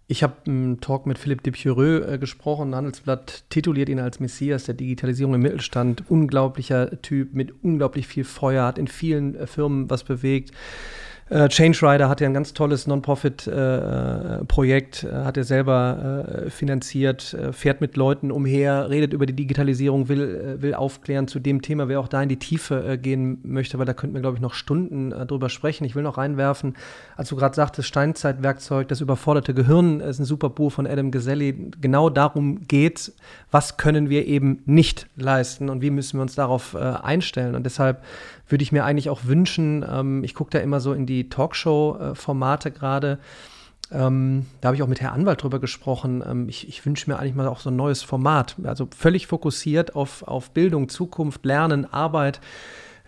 Ich habe einen Talk mit Philipp Dipchureux äh, gesprochen. Handelsblatt tituliert ihn als Messias der Digitalisierung im Mittelstand. Unglaublicher Typ mit unglaublich viel Feuer, hat in vielen äh, Firmen was bewegt. Äh, Change Rider hat ja ein ganz tolles Non-Profit-Projekt, äh, äh, hat er selber äh, finanziert, äh, fährt mit Leuten umher, redet über die Digitalisierung, will, will aufklären zu dem Thema, wer auch da in die Tiefe gehen möchte, weil da könnten wir, glaube ich, noch Stunden drüber sprechen. Ich will noch reinwerfen, als du gerade sagtest, Steinzeitwerkzeug, das überforderte Gehirn, ist ein super Buch von Adam Geselli. Genau darum geht was können wir eben nicht leisten und wie müssen wir uns darauf einstellen. Und deshalb würde ich mir eigentlich auch wünschen, ähm, ich gucke da immer so in die Talkshow-Formate gerade. Ähm, da habe ich auch mit Herrn Anwalt drüber gesprochen. Ähm, ich, ich wünsche mir eigentlich mal auch so ein neues Format. Also völlig fokussiert auf, auf Bildung, Zukunft, Lernen, Arbeit.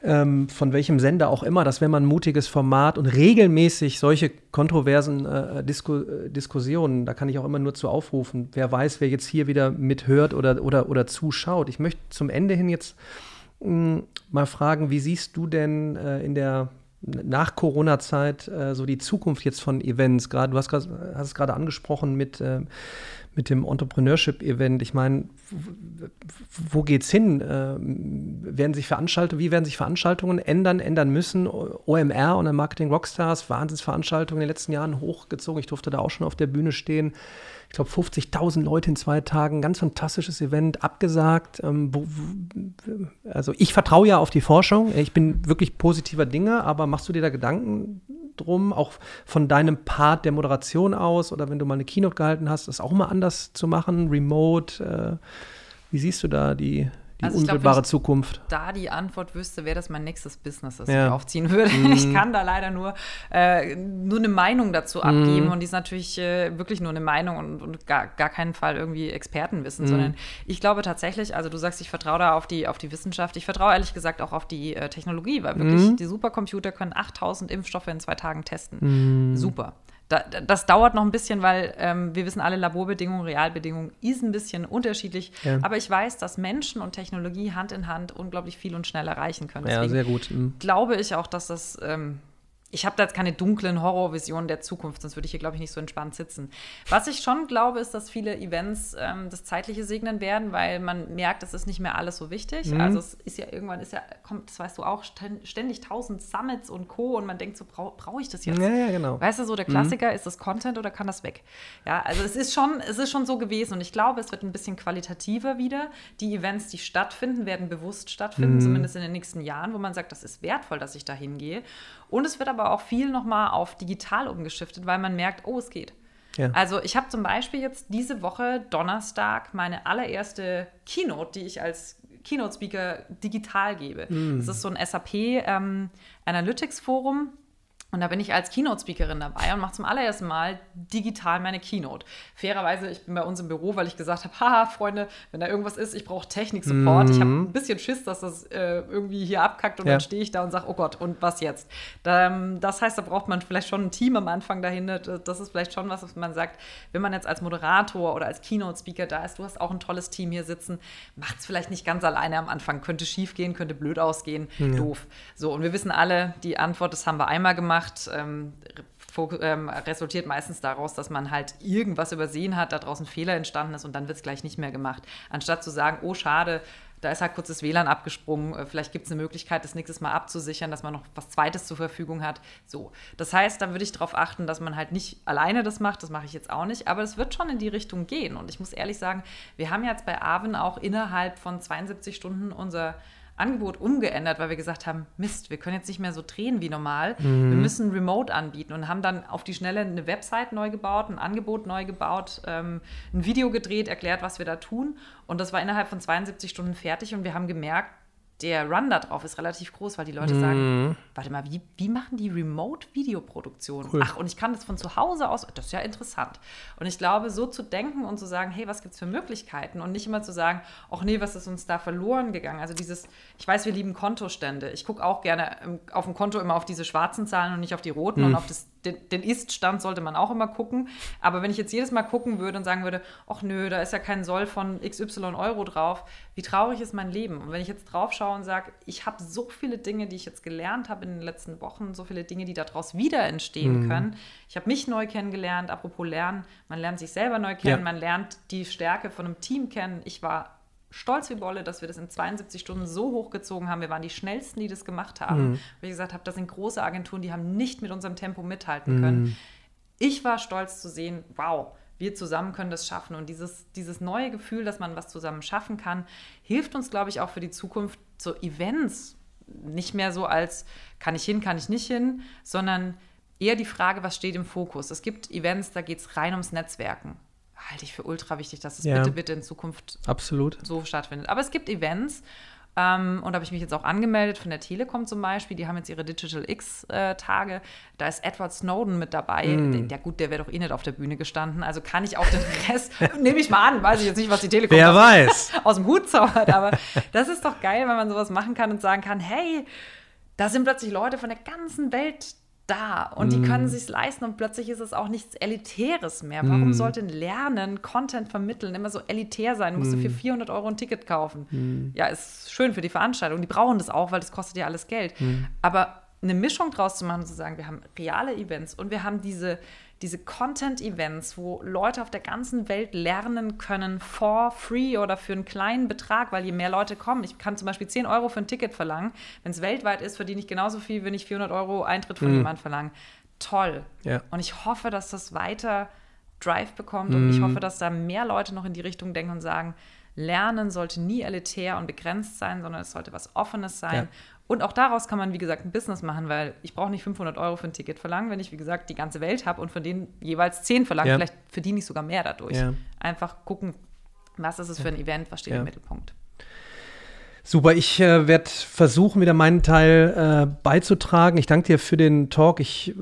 ähm, von welchem Sender auch immer, das wäre mal ein mutiges Format und regelmäßig solche kontroversen äh, Disku Diskussionen, da kann ich auch immer nur zu aufrufen. Wer weiß, wer jetzt hier wieder mithört oder, oder, oder zuschaut. Ich möchte zum Ende hin jetzt mal fragen, wie siehst du denn äh, in der nach Corona-Zeit äh, so die Zukunft jetzt von Events? Gerade du hast, hast es gerade angesprochen mit äh, mit dem Entrepreneurship-Event. Ich meine, wo geht's hin? Äh, werden sich Veranstaltungen, wie werden sich Veranstaltungen ändern, ändern müssen? OMR und Marketing Rockstars, Wahnsinnsveranstaltungen in den letzten Jahren hochgezogen. Ich durfte da auch schon auf der Bühne stehen. Ich glaube, 50.000 Leute in zwei Tagen, ganz fantastisches Event, abgesagt. Ähm, also ich vertraue ja auf die Forschung. Ich bin wirklich positiver Dinge, aber machst du dir da Gedanken drum, auch von deinem Part der Moderation aus oder wenn du mal eine Keynote gehalten hast, das auch mal anders zu machen, remote. Äh, wie siehst du da die, die also unmittelbare glaub, Zukunft? da die Antwort wüsste, wäre das mein nächstes Business, das ja. ich aufziehen würde. Mm. Ich kann da leider nur, äh, nur eine Meinung dazu abgeben mm. und die ist natürlich äh, wirklich nur eine Meinung und, und gar, gar keinen Fall irgendwie Expertenwissen, mm. sondern ich glaube tatsächlich, also du sagst, ich vertraue da auf die, auf die Wissenschaft, ich vertraue ehrlich gesagt auch auf die äh, Technologie, weil wirklich mm. die Supercomputer können 8000 Impfstoffe in zwei Tagen testen. Mm. Super. Da, das dauert noch ein bisschen, weil ähm, wir wissen alle, Laborbedingungen, Realbedingungen ist ein bisschen unterschiedlich. Ja. Aber ich weiß, dass Menschen und Technologie Hand in Hand unglaublich viel und schnell erreichen können. Deswegen ja, sehr gut. Mhm. Glaube ich auch, dass das ähm, ich habe da jetzt keine dunklen Horrorvisionen der Zukunft, sonst würde ich hier, glaube ich, nicht so entspannt sitzen. Was ich schon glaube, ist, dass viele Events ähm, das Zeitliche segnen werden, weil man merkt, es ist nicht mehr alles so wichtig. Mhm. Also es ist ja irgendwann, ist ja, kommt, das weißt du auch, ständig tausend Summits und Co. Und man denkt so, brauche brauch ich das jetzt? Ja, ja, genau. Weißt du, so der. Klassiker, mhm. ist das Content oder kann das weg? Ja, also es ist schon, es ist schon so gewesen und ich glaube, es wird ein bisschen qualitativer wieder. Die Events, die stattfinden, werden bewusst stattfinden, mhm. zumindest in den nächsten Jahren, wo man sagt, das ist wertvoll, dass ich da hingehe. Und es wird aber auch viel nochmal auf digital umgeschiftet, weil man merkt, oh, es geht. Ja. Also ich habe zum Beispiel jetzt diese Woche Donnerstag meine allererste Keynote, die ich als Keynote-Speaker digital gebe. Mm. Das ist so ein SAP ähm, Analytics Forum und da bin ich als Keynote-Speakerin dabei und mache zum allerersten Mal digital meine Keynote. Fairerweise, ich bin bei uns im Büro, weil ich gesagt habe, haha, Freunde, wenn da irgendwas ist, ich brauche Technik-Support. Mhm. Ich habe ein bisschen Schiss, dass das äh, irgendwie hier abkackt und ja. dann stehe ich da und sage, oh Gott, und was jetzt? Ähm, das heißt, da braucht man vielleicht schon ein Team am Anfang dahinter. Das ist vielleicht schon was, was man sagt, wenn man jetzt als Moderator oder als Keynote-Speaker da ist, du hast auch ein tolles Team hier sitzen, macht es vielleicht nicht ganz alleine am Anfang. Könnte schief gehen, könnte blöd ausgehen, ja. doof. So, und wir wissen alle, die Antwort, das haben wir einmal gemacht macht, ähm, ähm, resultiert meistens daraus, dass man halt irgendwas übersehen hat, da draußen Fehler entstanden ist und dann wird es gleich nicht mehr gemacht. Anstatt zu sagen, oh schade, da ist halt kurz das WLAN abgesprungen, äh, vielleicht gibt es eine Möglichkeit, das nächstes Mal abzusichern, dass man noch was Zweites zur Verfügung hat. So, das heißt, da würde ich darauf achten, dass man halt nicht alleine das macht, das mache ich jetzt auch nicht, aber es wird schon in die Richtung gehen. Und ich muss ehrlich sagen, wir haben jetzt bei Arvin auch innerhalb von 72 Stunden unser Angebot umgeändert, weil wir gesagt haben, Mist, wir können jetzt nicht mehr so drehen wie normal. Mhm. Wir müssen Remote anbieten und haben dann auf die Schnelle eine Website neu gebaut, ein Angebot neu gebaut, ähm, ein Video gedreht, erklärt, was wir da tun. Und das war innerhalb von 72 Stunden fertig und wir haben gemerkt, der Run da drauf ist relativ groß, weil die Leute mhm. sagen, warte mal, wie, wie machen die Remote-Videoproduktion? Cool. Ach, und ich kann das von zu Hause aus, das ist ja interessant. Und ich glaube, so zu denken und zu sagen, hey, was gibt es für Möglichkeiten? Und nicht immer zu sagen, ach nee, was ist uns da verloren gegangen? Also dieses, ich weiß, wir lieben Kontostände. Ich gucke auch gerne auf dem Konto immer auf diese schwarzen Zahlen und nicht auf die roten mhm. und auf das den, den Ist-Stand sollte man auch immer gucken. Aber wenn ich jetzt jedes Mal gucken würde und sagen würde, ach nö, da ist ja kein Soll von XY Euro drauf, wie traurig ist mein Leben? Und wenn ich jetzt drauf schaue und sage, ich habe so viele Dinge, die ich jetzt gelernt habe in den letzten Wochen, so viele Dinge, die daraus wieder entstehen mhm. können. Ich habe mich neu kennengelernt, apropos Lernen, man lernt sich selber neu kennen, ja. man lernt die Stärke von einem Team kennen. Ich war stolz wie Bolle, dass wir das in 72 Stunden so hochgezogen haben. Wir waren die schnellsten, die das gemacht haben. Mhm. Wie gesagt habe, das sind große Agenturen, die haben nicht mit unserem Tempo mithalten können. Mhm. Ich war stolz zu sehen, wow, wir zusammen können das schaffen. Und dieses, dieses neue Gefühl, dass man was zusammen schaffen kann, hilft uns, glaube ich, auch für die Zukunft, so Events nicht mehr so als kann ich hin, kann ich nicht hin, sondern eher die Frage, was steht im Fokus. Es gibt Events, da geht es rein ums Netzwerken halte ich für ultra wichtig, dass es ja. bitte, bitte in Zukunft Absolut. so stattfindet. Aber es gibt Events, Ähm, und da habe ich mich jetzt auch angemeldet von der Telekom zum Beispiel. Die haben jetzt ihre Digital X-Tage. Äh, da ist Edward Snowden mit dabei. Mm. Der, der, gut, der wäre doch eh nicht auf der Bühne gestanden. Also kann ich auch den Rest, nehme ich mal an, weiß ich jetzt nicht, was die Telekom Wer weiß. aus dem Hut zaubert. Aber das ist doch geil, wenn man sowas machen kann und sagen kann, hey, da sind plötzlich Leute von der ganzen Welt da und mm. die können sich leisten und plötzlich ist es auch nichts Elitäres mehr. Warum mm. sollte Lernen, Content vermitteln immer so elitär sein? Du musst mm. für 400 Euro ein Ticket kaufen. Mm. Ja, ist schön für die Veranstaltung. Die brauchen das auch, weil das kostet ja alles Geld. Mm. Aber eine Mischung draus zu machen und zu sagen, wir haben reale Events und wir haben diese diese Content-Events, wo Leute auf der ganzen Welt lernen können for free oder für einen kleinen Betrag, weil je mehr Leute kommen. Ich kann zum Beispiel 10 Euro für ein Ticket verlangen. Wenn es weltweit ist, verdiene ich genauso viel, wenn ich 400 Euro Eintritt von mhm. jemandem verlange. Toll. Ja. Und ich hoffe, dass das weiter Drive bekommt mhm. und ich mhm. hoffe, dass da mehr Leute noch in die Richtung denken und sagen, Lernen sollte nie elitär und begrenzt sein, sondern es sollte was Offenes sein. Ja. Und auch daraus kann man, wie gesagt, ein Business machen, weil ich brauche nicht 500 Euro für ein Ticket verlangen, wenn ich, wie gesagt, die ganze Welt habe und von denen jeweils 10 verlange. Ja. Vielleicht verdiene ich sogar mehr dadurch. Ja. Einfach gucken, was ist es für ein Event, was steht im Mittelpunkt. Super, ich äh, werde versuchen, wieder meinen Teil äh, beizutragen. Ich danke dir für den Talk. Ich äh,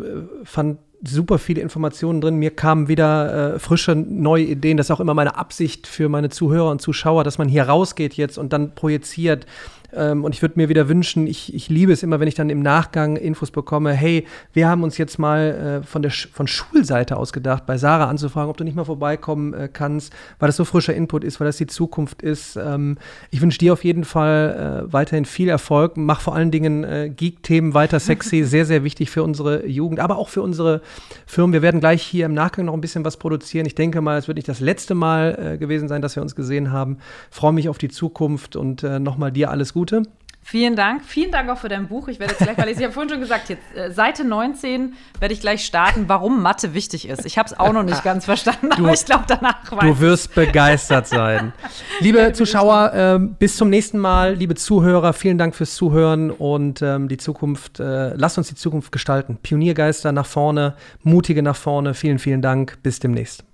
fand super viele Informationen drin. Mir kamen wieder äh, frische, neue Ideen. Das ist auch immer meine Absicht für meine Zuhörer und Zuschauer, dass man hier rausgeht jetzt und dann projiziert, ähm, und ich würde mir wieder wünschen, ich, ich liebe es immer, wenn ich dann im Nachgang Infos bekomme, hey, wir haben uns jetzt mal äh, von der Sch von Schulseite aus gedacht, bei Sarah anzufragen, ob du nicht mal vorbeikommen äh, kannst, weil das so frischer Input ist, weil das die Zukunft ist. Ähm, ich wünsche dir auf jeden Fall äh, weiterhin viel Erfolg. Mach vor allen Dingen äh, Geek-Themen weiter sexy, sehr, sehr wichtig für unsere Jugend, aber auch für unsere Firmen. Wir werden gleich hier im Nachgang noch ein bisschen was produzieren. Ich denke mal, es wird nicht das letzte Mal äh, gewesen sein, dass wir uns gesehen haben. Freue mich auf die Zukunft und äh, nochmal dir alles Gute. Vielen Dank. Vielen Dank auch für dein Buch. Ich werde jetzt gleich mal lesen. Ich habe vorhin schon gesagt, jetzt, äh, Seite 19 werde ich gleich starten, warum Mathe wichtig ist. Ich habe es auch noch nicht ganz verstanden, du, aber ich glaube, danach weiß Du wirst begeistert sein. Liebe Zuschauer, äh, bis zum nächsten Mal. Liebe Zuhörer, vielen Dank fürs Zuhören und ähm, die Zukunft, äh, lasst uns die Zukunft gestalten. Pioniergeister nach vorne, mutige nach vorne. Vielen, vielen Dank. Bis demnächst.